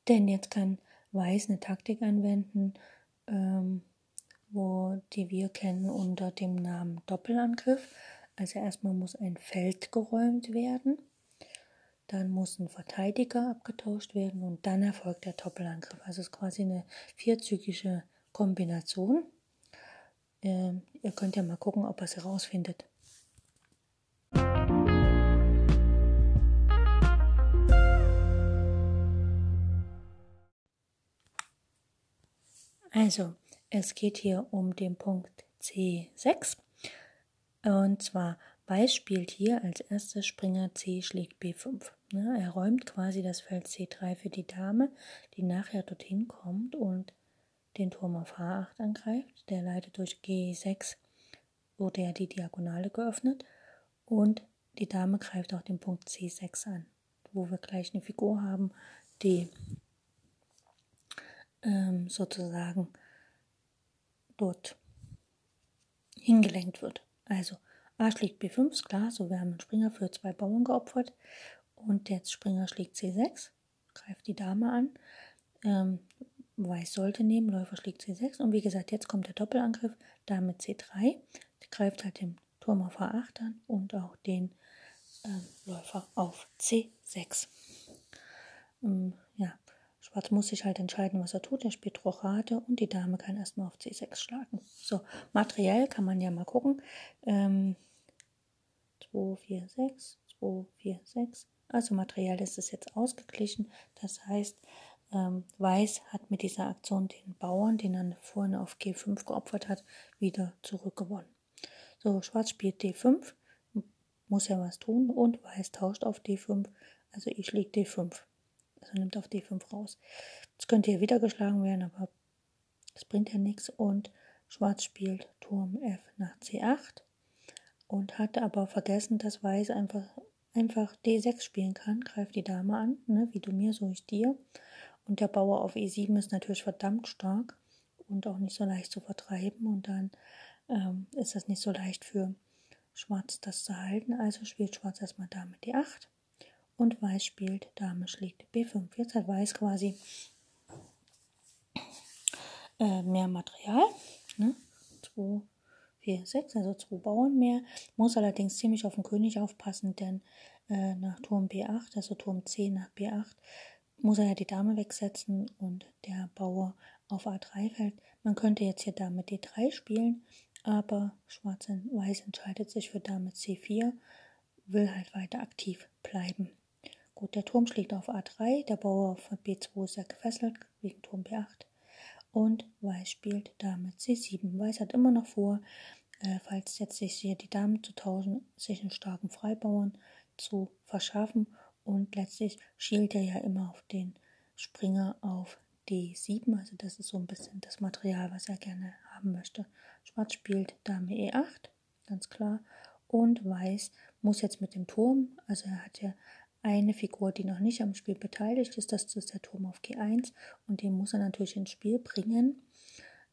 denn jetzt kann Weiß eine Taktik anwenden, ähm, wo die wir kennen unter dem Namen Doppelangriff. Also erstmal muss ein Feld geräumt werden, dann muss ein Verteidiger abgetauscht werden und dann erfolgt der Doppelangriff. Also es ist quasi eine vierzügige Kombination. Ähm, ihr könnt ja mal gucken, ob ihr es herausfindet. Also, es geht hier um den Punkt C6. Und zwar Weiß spielt hier als erstes Springer C schlägt B5. Ne, er räumt quasi das Feld C3 für die Dame, die nachher dorthin kommt und den Turm auf H8 angreift. Der leitet durch G6, wurde ja die Diagonale geöffnet. Und die Dame greift auch den Punkt C6 an, wo wir gleich eine Figur haben, die ähm, sozusagen dort hingelenkt wird. Also A schlägt B5, ist klar, so wir haben einen Springer für zwei Bauern geopfert. Und jetzt Springer schlägt C6, greift die Dame an. Ähm, Weiß sollte nehmen, Läufer schlägt C6 und wie gesagt, jetzt kommt der Doppelangriff, Dame C3, die greift halt den Turm auf H8 an und auch den ähm, Läufer auf C6. Ähm, ja, Schwarz muss sich halt entscheiden, was er tut. Er spielt Rochade und die Dame kann erstmal auf C6 schlagen. So, materiell kann man ja mal gucken. Ähm, 2, 4, 6, 2, 4, 6. Also materiell ist es jetzt ausgeglichen. Das heißt, ähm, Weiß hat mit dieser Aktion den Bauern, den er vorhin auf G5 geopfert hat, wieder zurückgewonnen. So, Schwarz spielt D5, muss ja was tun und Weiß tauscht auf D5, also ich lege D5. Also nimmt auf D5 raus. Jetzt könnte hier wieder geschlagen werden, aber das bringt ja nichts. Und Schwarz spielt Turm F nach C8 und hatte aber vergessen, dass Weiß einfach, einfach D6 spielen kann. Greift die Dame an, ne, wie du mir, so ich dir. Und der Bauer auf E7 ist natürlich verdammt stark und auch nicht so leicht zu vertreiben. Und dann ähm, ist das nicht so leicht für Schwarz das zu halten. Also spielt Schwarz erstmal Dame D8 und Weiß spielt Dame schlägt B5. Jetzt hat Weiß quasi äh, mehr Material. Ne? 2, 4, 6, also zwei Bauern mehr. Muss allerdings ziemlich auf den König aufpassen, denn äh, nach Turm B8, also Turm C nach B8, muss er ja die Dame wegsetzen und der Bauer auf A3 fällt. Man könnte jetzt hier Dame D3 spielen, aber Schwarz und Weiß entscheidet sich für Dame C4, will halt weiter aktiv bleiben. Gut, der Turm schlägt auf A3, der Bauer auf B2 ist ja gefesselt wegen Turm B8 und Weiß spielt Dame C7. Weiß hat immer noch vor, äh, falls jetzt sich hier die Damen zu tauschen, sich einen starken Freibauern zu verschaffen und letztlich schielt er ja immer auf den Springer auf D7, also das ist so ein bisschen das Material, was er gerne haben möchte. Schwarz spielt Dame E8, ganz klar, und Weiß muss jetzt mit dem Turm, also er hat ja eine Figur, die noch nicht am Spiel beteiligt ist, das ist der Turm auf G1 und den muss er natürlich ins Spiel bringen.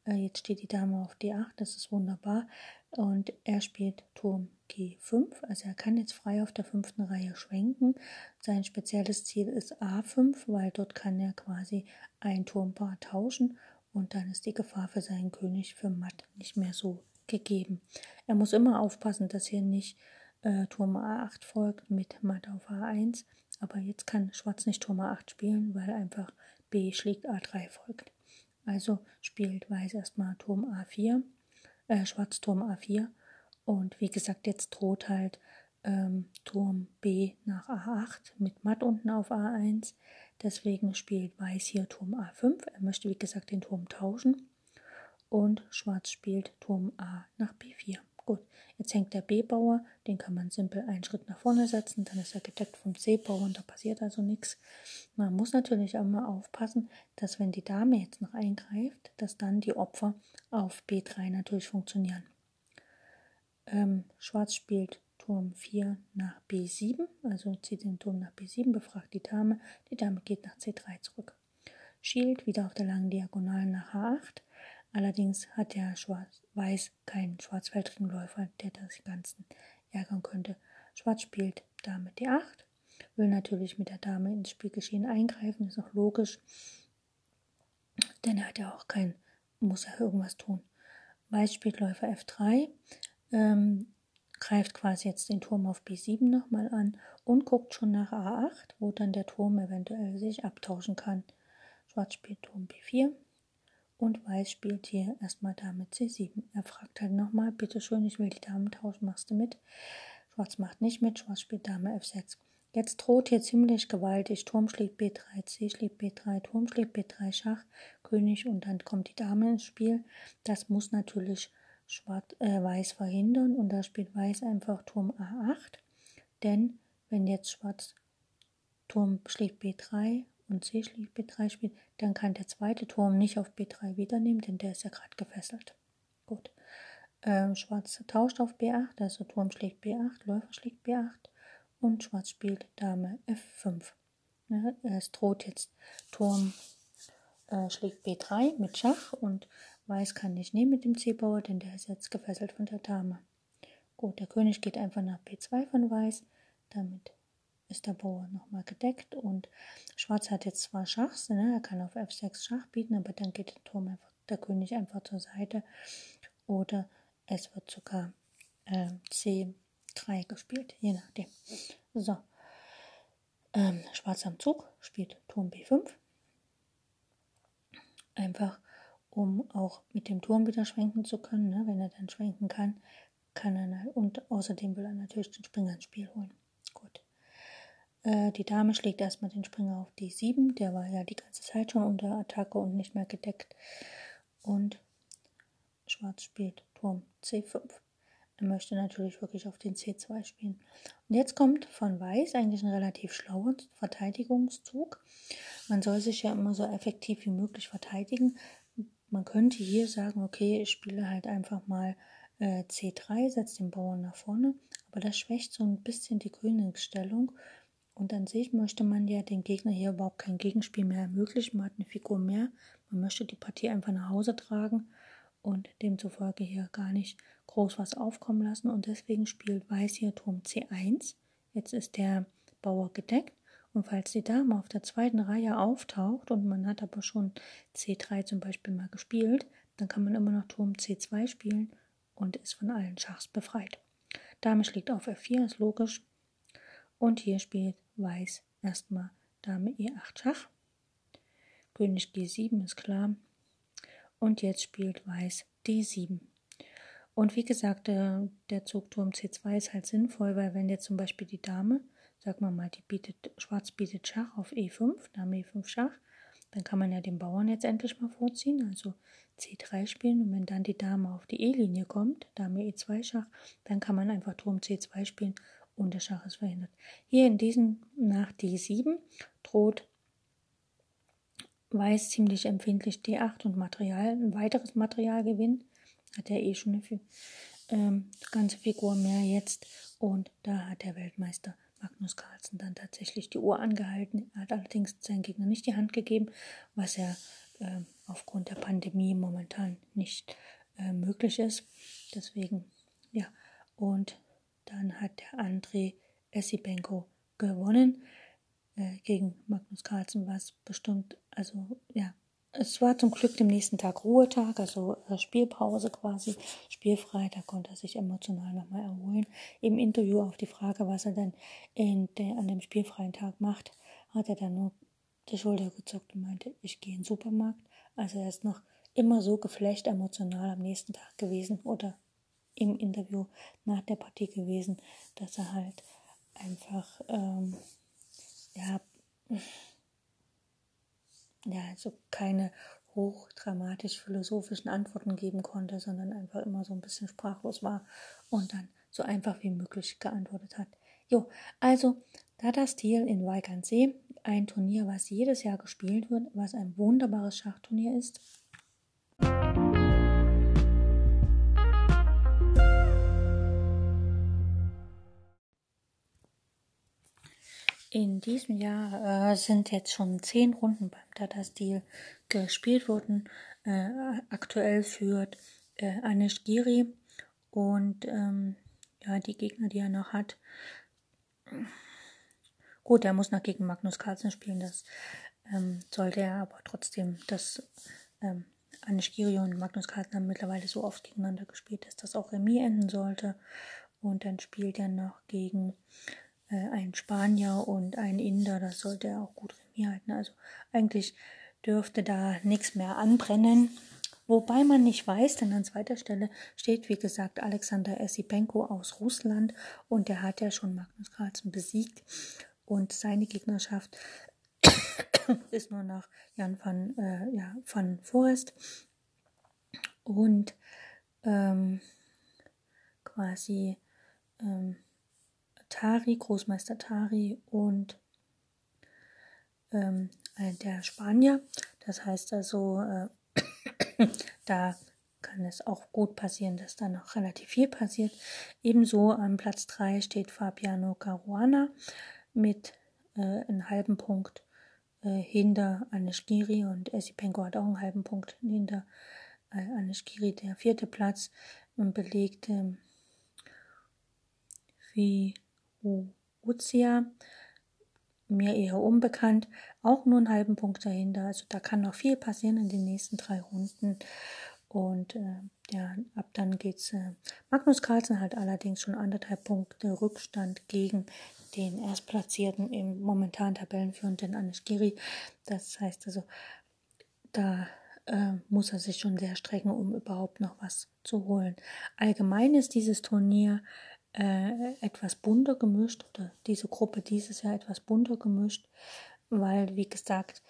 Äh, jetzt steht die Dame auf D8, das ist wunderbar. Und er spielt Turm G5, also er kann jetzt frei auf der fünften Reihe schwenken. Sein spezielles Ziel ist A5, weil dort kann er quasi ein Turmpaar tauschen und dann ist die Gefahr für seinen König für Matt nicht mehr so gegeben. Er muss immer aufpassen, dass hier nicht äh, Turm A8 folgt mit Matt auf A1, aber jetzt kann Schwarz nicht Turm A8 spielen, weil einfach B schlägt A3 folgt. Also spielt Weiß erstmal Turm A4, äh, Schwarz Turm A4 und wie gesagt, jetzt droht halt ähm, Turm B nach A8 mit Matt unten auf A1. Deswegen spielt Weiß hier Turm A5. Er möchte wie gesagt den Turm tauschen. Und Schwarz spielt Turm A nach B4. Gut, jetzt hängt der B-Bauer, den kann man simpel einen Schritt nach vorne setzen, dann ist er gedeckt vom C-Bauer und da passiert also nichts. Man muss natürlich auch mal aufpassen, dass wenn die Dame jetzt noch eingreift, dass dann die Opfer auf B3 natürlich funktionieren. Ähm, Schwarz spielt Turm 4 nach B7, also zieht den Turm nach B7, befragt die Dame, die Dame geht nach C3 zurück. Schielt wieder auf der langen Diagonalen nach H8, allerdings hat der Schwarz Weiß keinen Schwarzfeldringläufer, der das Ganze ärgern könnte. Schwarz spielt Dame D8, will natürlich mit der Dame ins Spielgeschehen eingreifen, ist auch logisch, denn er hat ja auch kein, muss er irgendwas tun. Weiß spielt Läufer F3, ähm, greift quasi jetzt den Turm auf B7 nochmal an und guckt schon nach A8, wo dann der Turm eventuell sich abtauschen kann. Schwarz spielt Turm B4 und Weiß spielt hier erstmal Dame C7. Er fragt halt nochmal, bitteschön, ich will die Damen tauschen, machst du mit? Schwarz macht nicht mit, Schwarz spielt Dame F6. Jetzt droht hier ziemlich gewaltig. Turm schlägt B3, C schlägt B3, Turm schlägt B3, Schach, König und dann kommt die Dame ins Spiel. Das muss natürlich Schwarz, äh, Weiß verhindern und da spielt Weiß einfach Turm A8. Denn wenn jetzt Schwarz Turm schlägt B3 und C schlägt B3 spielt, dann kann der zweite Turm nicht auf B3 wiedernehmen, denn der ist ja gerade gefesselt. Gut. Ähm, Schwarz tauscht auf B8, also Turm schlägt B8, Läufer schlägt B8 und Schwarz spielt Dame F5. Ja, es droht jetzt Turm äh, schlägt B3 mit Schach und Weiß kann nicht nehmen mit dem C-Bauer, denn der ist jetzt gefesselt von der Dame. Gut, der König geht einfach nach B2 von Weiß. Damit ist der Bauer nochmal gedeckt und Schwarz hat jetzt zwar Schachs, ne? er kann auf F6 Schach bieten, aber dann geht der Turm einfach, der König einfach zur Seite oder es wird sogar äh, C3 gespielt, je nachdem. So, ähm, Schwarz am Zug spielt Turm B5. Einfach um auch mit dem Turm wieder schwenken zu können. Ne? Wenn er dann schwenken kann, kann er und außerdem will er natürlich den Springer ins Spiel holen. Gut. Äh, die Dame schlägt erstmal den Springer auf D7, der war ja die ganze Zeit schon unter Attacke und nicht mehr gedeckt. Und Schwarz spielt Turm C5. Er möchte natürlich wirklich auf den C2 spielen. Und jetzt kommt von Weiß eigentlich ein relativ schlauer Verteidigungszug. Man soll sich ja immer so effektiv wie möglich verteidigen. Man könnte hier sagen, okay, ich spiele halt einfach mal äh, C3, setze den Bauern nach vorne, aber das schwächt so ein bisschen die Königsstellung. Und an sich möchte man ja den Gegner hier überhaupt kein Gegenspiel mehr ermöglichen. Man hat eine Figur mehr. Man möchte die Partie einfach nach Hause tragen und demzufolge hier gar nicht groß was aufkommen lassen. Und deswegen spielt Weiß hier Turm C1. Jetzt ist der Bauer gedeckt. Und falls die Dame auf der zweiten Reihe auftaucht und man hat aber schon C3 zum Beispiel mal gespielt, dann kann man immer noch Turm C2 spielen und ist von allen Schachs befreit. Dame schlägt auf F4, ist logisch. Und hier spielt Weiß erstmal Dame E8 Schach. König G7 ist klar. Und jetzt spielt Weiß D7. Und wie gesagt, der, Zug Turm C2 ist halt sinnvoll, weil wenn jetzt zum Beispiel die Dame Sag mal mal, die bietet, Schwarz bietet Schach auf E5, Dame E5 Schach. Dann kann man ja den Bauern jetzt endlich mal vorziehen, also C3 spielen. Und wenn dann die Dame auf die E-Linie kommt, Dame E2 Schach, dann kann man einfach Turm C2 spielen und der Schach ist verhindert. Hier in diesem nach D7 droht Weiß ziemlich empfindlich D8 und Material, ein weiteres Material gewinnen. Hat er eh schon eine ähm, ganze Figur mehr jetzt und da hat der Weltmeister Magnus Carlsen dann tatsächlich die Uhr angehalten. Er hat allerdings seinen Gegner nicht die Hand gegeben, was ja äh, aufgrund der Pandemie momentan nicht äh, möglich ist. Deswegen, ja. Und dann hat der André Essipenko gewonnen äh, gegen Magnus Carlsen, was bestimmt, also ja, es war zum Glück dem nächsten Tag Ruhetag, also äh, Spielpause quasi, spielfrei. Da konnte er sich emotional nochmal erholen. Im Interview auf die Frage, was er dann der, an dem spielfreien Tag macht, hat er dann nur die Schulter gezuckt und meinte, ich gehe in den Supermarkt. Also er ist noch immer so geflecht emotional am nächsten Tag gewesen oder im Interview nach der Partie gewesen, dass er halt einfach, ähm, ja, ja, also keine hochdramatisch philosophischen Antworten geben konnte, sondern einfach immer so ein bisschen sprachlos war und dann so einfach wie möglich geantwortet hat. Jo, also Dada Stil in Weigernsee, ein Turnier, was jedes Jahr gespielt wird, was ein wunderbares Schachturnier ist. In diesem Jahr äh, sind jetzt schon zehn Runden beim Tata-Stil gespielt worden. Äh, aktuell führt äh, Anish Giri und ähm, ja, die Gegner, die er noch hat. Gut, er muss noch gegen Magnus Carlsen spielen, das ähm, sollte er, aber trotzdem, dass ähm, Anish Giri und Magnus Carlsen haben mittlerweile so oft gegeneinander gespielt, dass das auch Remis enden sollte. Und dann spielt er noch gegen äh, ein Spanier und ein Inder, das sollte er auch gut Remis halten. Also eigentlich dürfte da nichts mehr anbrennen. Wobei man nicht weiß, denn an zweiter Stelle steht, wie gesagt, Alexander Essipenko aus Russland und der hat ja schon Magnus Carlsen besiegt und seine Gegnerschaft *coughs* ist nur nach Jan van, äh, ja, van Forest und ähm, quasi ähm, Tari, Großmeister Tari und ähm, der Spanier. Das heißt also, äh, *clears throat* da kann es auch gut passieren, dass da noch relativ viel passiert. Ebenso am Platz 3 steht Fabiano Caruana mit äh, einem halben Punkt äh, hinter Aneshkiri und Esipenko hat auch einen halben Punkt hinter äh, Aneshkiri. Der vierte Platz belegt ähm, wie Uzia mir eher unbekannt, auch nur einen halben Punkt dahinter. Also da kann noch viel passieren in den nächsten drei Runden. Und äh, ja, ab dann geht's. Äh, Magnus Carlsen hat allerdings schon anderthalb Punkte Rückstand gegen den Erstplatzierten im momentan Tabellenführenden Anishkiri. Das heißt also, da äh, muss er sich schon sehr strecken, um überhaupt noch was zu holen. Allgemein ist dieses Turnier äh, etwas bunter gemischt oder diese Gruppe dieses Jahr etwas bunter gemischt, weil, wie gesagt,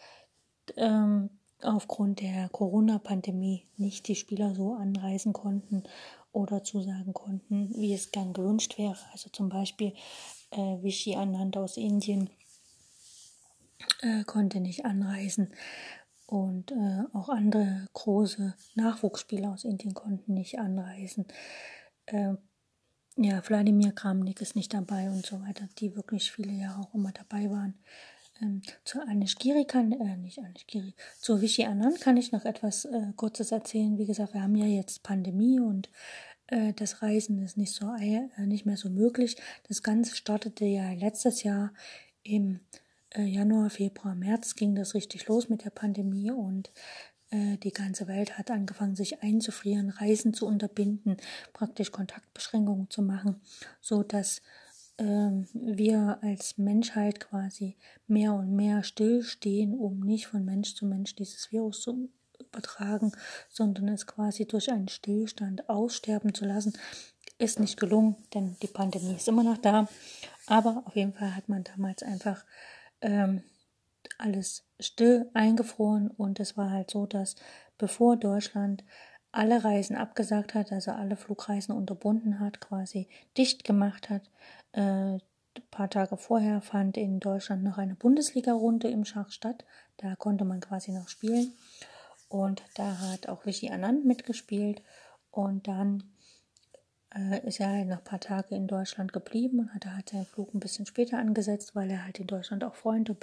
ähm, aufgrund der Corona-Pandemie nicht die Spieler so anreisen konnten oder zusagen konnten, wie es gern gewünscht wäre. Also zum Beispiel äh, Vichy Anand aus Indien äh, konnte nicht anreisen und äh, auch andere große Nachwuchsspieler aus Indien konnten nicht anreisen. Äh, ja, Wladimir Kramnik ist nicht dabei und so weiter, die wirklich viele Jahre auch immer dabei waren. Ähm, zu Anish Giri kann, äh, nicht Anish Giri, zu Vichy Anand kann ich noch etwas äh, Kurzes erzählen. Wie gesagt, wir haben ja jetzt Pandemie und äh, das Reisen ist nicht so äh, nicht mehr so möglich. Das Ganze startete ja letztes Jahr im äh, Januar, Februar, März ging das richtig los mit der Pandemie und die ganze Welt hat angefangen, sich einzufrieren, Reisen zu unterbinden, praktisch Kontaktbeschränkungen zu machen, so dass ähm, wir als Menschheit quasi mehr und mehr stillstehen, um nicht von Mensch zu Mensch dieses Virus zu übertragen, sondern es quasi durch einen Stillstand aussterben zu lassen, ist nicht gelungen, denn die Pandemie ist immer noch da. Aber auf jeden Fall hat man damals einfach ähm, alles still eingefroren und es war halt so, dass bevor Deutschland alle Reisen abgesagt hat, also alle Flugreisen unterbunden hat, quasi dicht gemacht hat. Äh, ein paar Tage vorher fand in Deutschland noch eine Bundesliga-Runde im Schach statt. Da konnte man quasi noch spielen. Und da hat auch Vichy Anand mitgespielt. Und dann äh, ist er halt noch ein paar Tage in Deutschland geblieben und hat halt seinen Flug ein bisschen später angesetzt, weil er halt in Deutschland auch Freunde,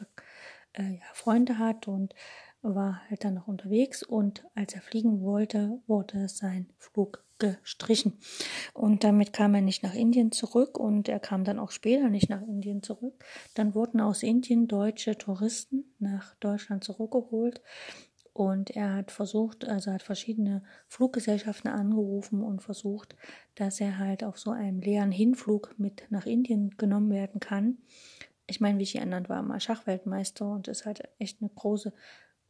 äh, ja, Freunde hat und war halt dann noch unterwegs. Und als er fliegen wollte, wurde sein Flug gestrichen. Und damit kam er nicht nach Indien zurück und er kam dann auch später nicht nach Indien zurück. Dann wurden aus Indien deutsche Touristen nach Deutschland zurückgeholt und er hat versucht, also hat verschiedene Fluggesellschaften angerufen und versucht, dass er halt auf so einem leeren Hinflug mit nach Indien genommen werden kann. Ich meine, Vichy Anand war mal Schachweltmeister und ist halt echt eine große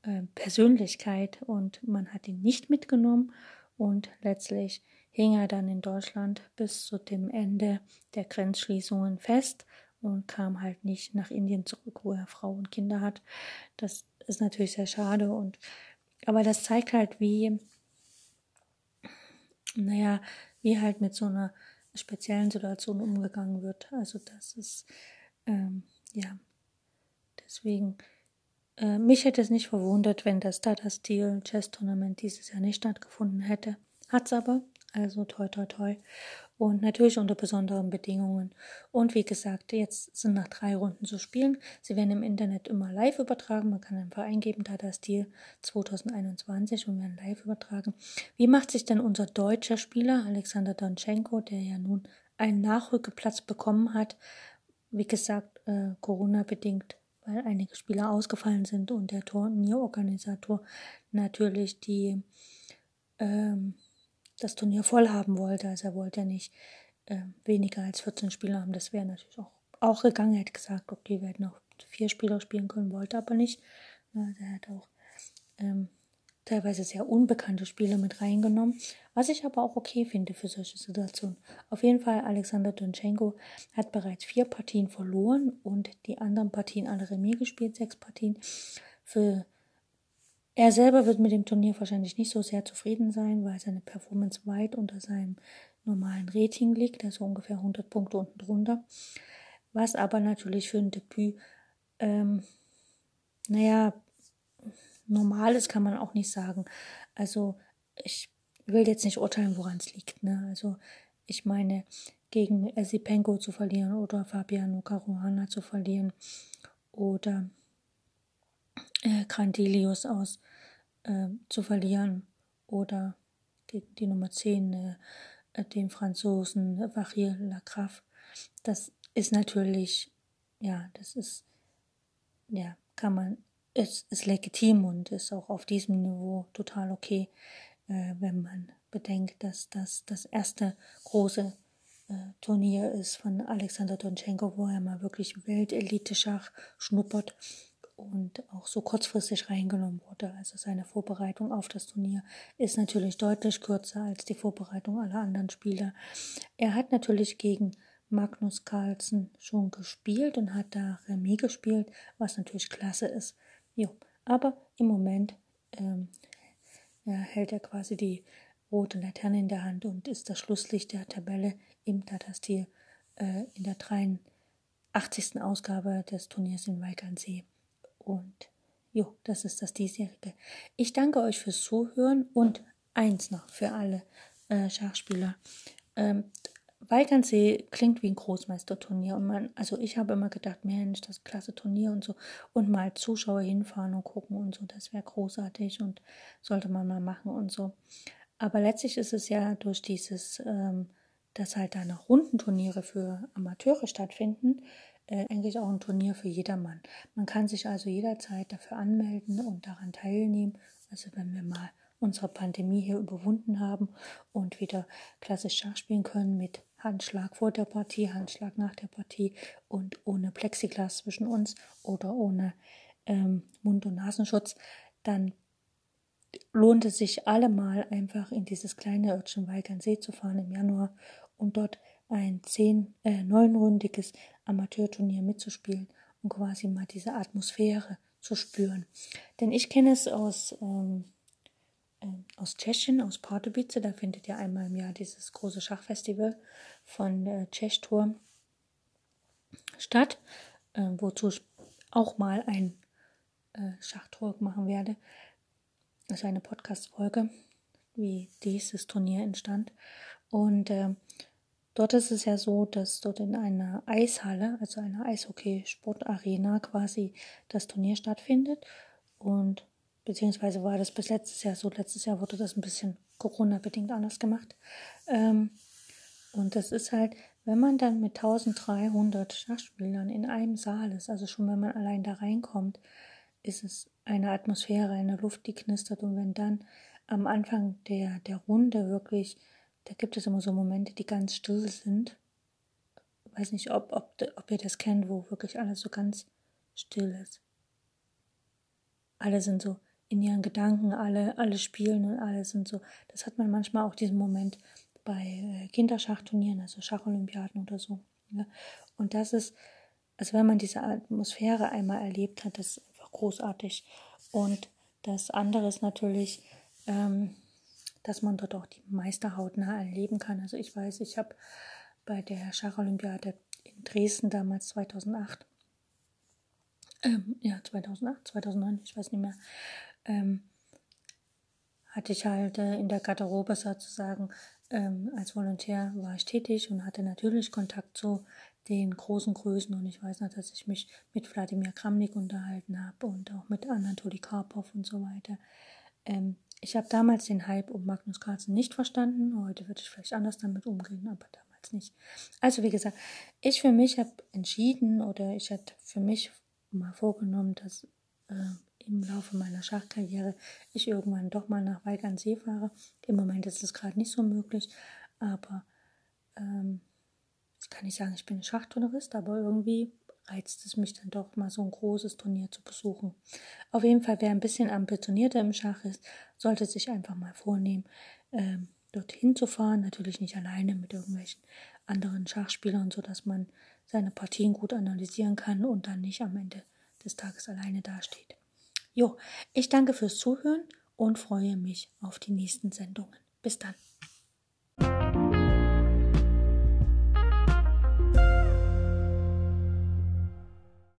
äh, Persönlichkeit und man hat ihn nicht mitgenommen und letztlich hing er dann in Deutschland bis zu dem Ende der Grenzschließungen fest und kam halt nicht nach Indien zurück, wo er Frau und Kinder hat. Das ist natürlich sehr schade und aber das zeigt halt, wie, naja, wie halt mit so einer speziellen Situation umgegangen wird. Also das ist, ähm, ja, deswegen, äh, mich hätte es nicht verwundert, wenn das Tata Steel Chess Tournament dieses Jahr nicht stattgefunden hätte. Hat's aber, also toi toi toi und natürlich unter besonderen Bedingungen. Und wie gesagt, jetzt sind noch drei Runden zu spielen. Sie werden im Internet immer live übertragen. Man kann einfach eingeben, das Stil 2021 und werden live übertragen. Wie macht sich denn unser deutscher Spieler Alexander Donchenko, der ja nun einen Nachrückeplatz bekommen hat, wie gesagt, äh, Corona-bedingt, weil einige Spieler ausgefallen sind und der Turnierorganisator natürlich die ähm, das Turnier voll haben wollte. Also er wollte ja nicht äh, weniger als 14 Spieler haben. Das wäre natürlich auch, auch gegangen. Er hätte gesagt, okay, wir hätten auch vier Spieler spielen können, wollte aber nicht. Also er hat auch ähm, teilweise sehr unbekannte Spieler mit reingenommen, was ich aber auch okay finde für solche Situationen. Auf jeden Fall, Alexander Donchenko hat bereits vier Partien verloren und die anderen Partien alle Remis gespielt, sechs Partien. Für er selber wird mit dem Turnier wahrscheinlich nicht so sehr zufrieden sein, weil seine Performance weit unter seinem normalen Rating liegt, also ungefähr 100 Punkte unten drunter. Was aber natürlich für ein Debüt, ähm, naja, normal ist, kann man auch nicht sagen. Also ich will jetzt nicht urteilen, woran es liegt. Ne? Also ich meine, gegen Esipenko zu verlieren oder Fabiano Caruana zu verlieren oder äh, Grandelius aus äh, zu verlieren oder gegen die Nummer 10, äh, äh, den Franzosen Vachir Lacrave. Das ist natürlich, ja, das ist ja, kann man, ist, ist legitim und ist auch auf diesem Niveau total okay, äh, wenn man bedenkt, dass das das erste große äh, Turnier ist von Alexander Donchenko, wo er mal wirklich Weltelite-Schach schnuppert und auch so kurzfristig reingenommen wurde. Also seine Vorbereitung auf das Turnier ist natürlich deutlich kürzer als die Vorbereitung aller anderen Spieler. Er hat natürlich gegen Magnus Carlsen schon gespielt und hat da Remis gespielt, was natürlich klasse ist. Jo, aber im Moment ähm, ja, hält er quasi die rote Laterne in der Hand und ist das Schlusslicht der Tabelle im Tata-Stil äh, in der 83. Ausgabe des Turniers in Weigernsee. Und jo, das ist das diesjährige. Ich danke euch fürs Zuhören und eins noch für alle äh, Schachspieler. Ähm, Weigernsee klingt wie ein Großmeisterturnier und man, also ich habe immer gedacht, Mensch, das klasse Turnier und so und mal Zuschauer hinfahren und gucken und so, das wäre großartig und sollte man mal machen und so. Aber letztlich ist es ja durch dieses, ähm, dass halt da noch Rundenturniere für Amateure stattfinden, äh, eigentlich auch ein Turnier für jedermann. Man kann sich also jederzeit dafür anmelden und daran teilnehmen. Also wenn wir mal unsere Pandemie hier überwunden haben und wieder klassisch Schach spielen können mit Handschlag vor der Partie, Handschlag nach der Partie und ohne Plexiglas zwischen uns oder ohne ähm, Mund- und Nasenschutz, dann lohnt es sich allemal einfach in dieses kleine Örtchen Weigernsee zu fahren im Januar, um dort ein zehn, äh, neunrundiges Amateurturnier mitzuspielen und quasi mal diese Atmosphäre zu spüren. Denn ich kenne es aus, ähm, äh, aus Tschechien, aus Pardubice, da findet ja einmal im Jahr dieses große Schachfestival von äh, Tschechtour statt, äh, wozu ich auch mal ein äh, Schachtour machen werde. Also eine Podcast-Folge, wie dieses Turnier entstand. Und äh, Dort ist es ja so, dass dort in einer Eishalle, also einer Eishockey-Sportarena quasi das Turnier stattfindet. Und beziehungsweise war das bis letztes Jahr so. Letztes Jahr wurde das ein bisschen Corona-bedingt anders gemacht. Ähm, und das ist halt, wenn man dann mit 1300 Schachspielern in einem Saal ist, also schon wenn man allein da reinkommt, ist es eine Atmosphäre, eine Luft, die knistert. Und wenn dann am Anfang der, der Runde wirklich da gibt es immer so Momente, die ganz still sind. Ich weiß nicht, ob, ob, ob ihr das kennt, wo wirklich alles so ganz still ist. Alle sind so in ihren Gedanken, alle, alle spielen und alle sind so. Das hat man manchmal auch diesen Moment bei äh, Kinderschachturnieren, also Schacholympiaden oder so. Ja. Und das ist, also wenn man diese Atmosphäre einmal erlebt hat, das ist einfach großartig. Und das andere ist natürlich, ähm, dass man dort auch die Meister hautnah erleben kann. Also ich weiß, ich habe bei der Schacholympiade in Dresden damals 2008, ähm, ja 2008, 2009, ich weiß nicht mehr, ähm, hatte ich halt äh, in der Garderobe sozusagen ähm, als Volontär war ich tätig und hatte natürlich Kontakt zu den großen Größen und ich weiß noch, dass ich mich mit Wladimir Kramnik unterhalten habe und auch mit Anatoly Karpov und so weiter. Ähm, ich habe damals den Hype um Magnus Carlsen nicht verstanden. Heute würde ich vielleicht anders damit umgehen, aber damals nicht. Also wie gesagt, ich für mich habe entschieden oder ich hatte für mich mal vorgenommen, dass äh, im Laufe meiner Schachkarriere ich irgendwann doch mal nach Weigernsee fahre. Im Moment ist es gerade nicht so möglich, aber ähm, ich kann nicht sagen, ich bin ein Schachtourist, aber irgendwie reizt es mich dann doch mal so ein großes Turnier zu besuchen. Auf jeden Fall, wer ein bisschen ambitionierter im Schach ist, sollte sich einfach mal vornehmen, ähm, dorthin zu fahren. Natürlich nicht alleine mit irgendwelchen anderen Schachspielern, sodass man seine Partien gut analysieren kann und dann nicht am Ende des Tages alleine dasteht. Jo, ich danke fürs Zuhören und freue mich auf die nächsten Sendungen. Bis dann.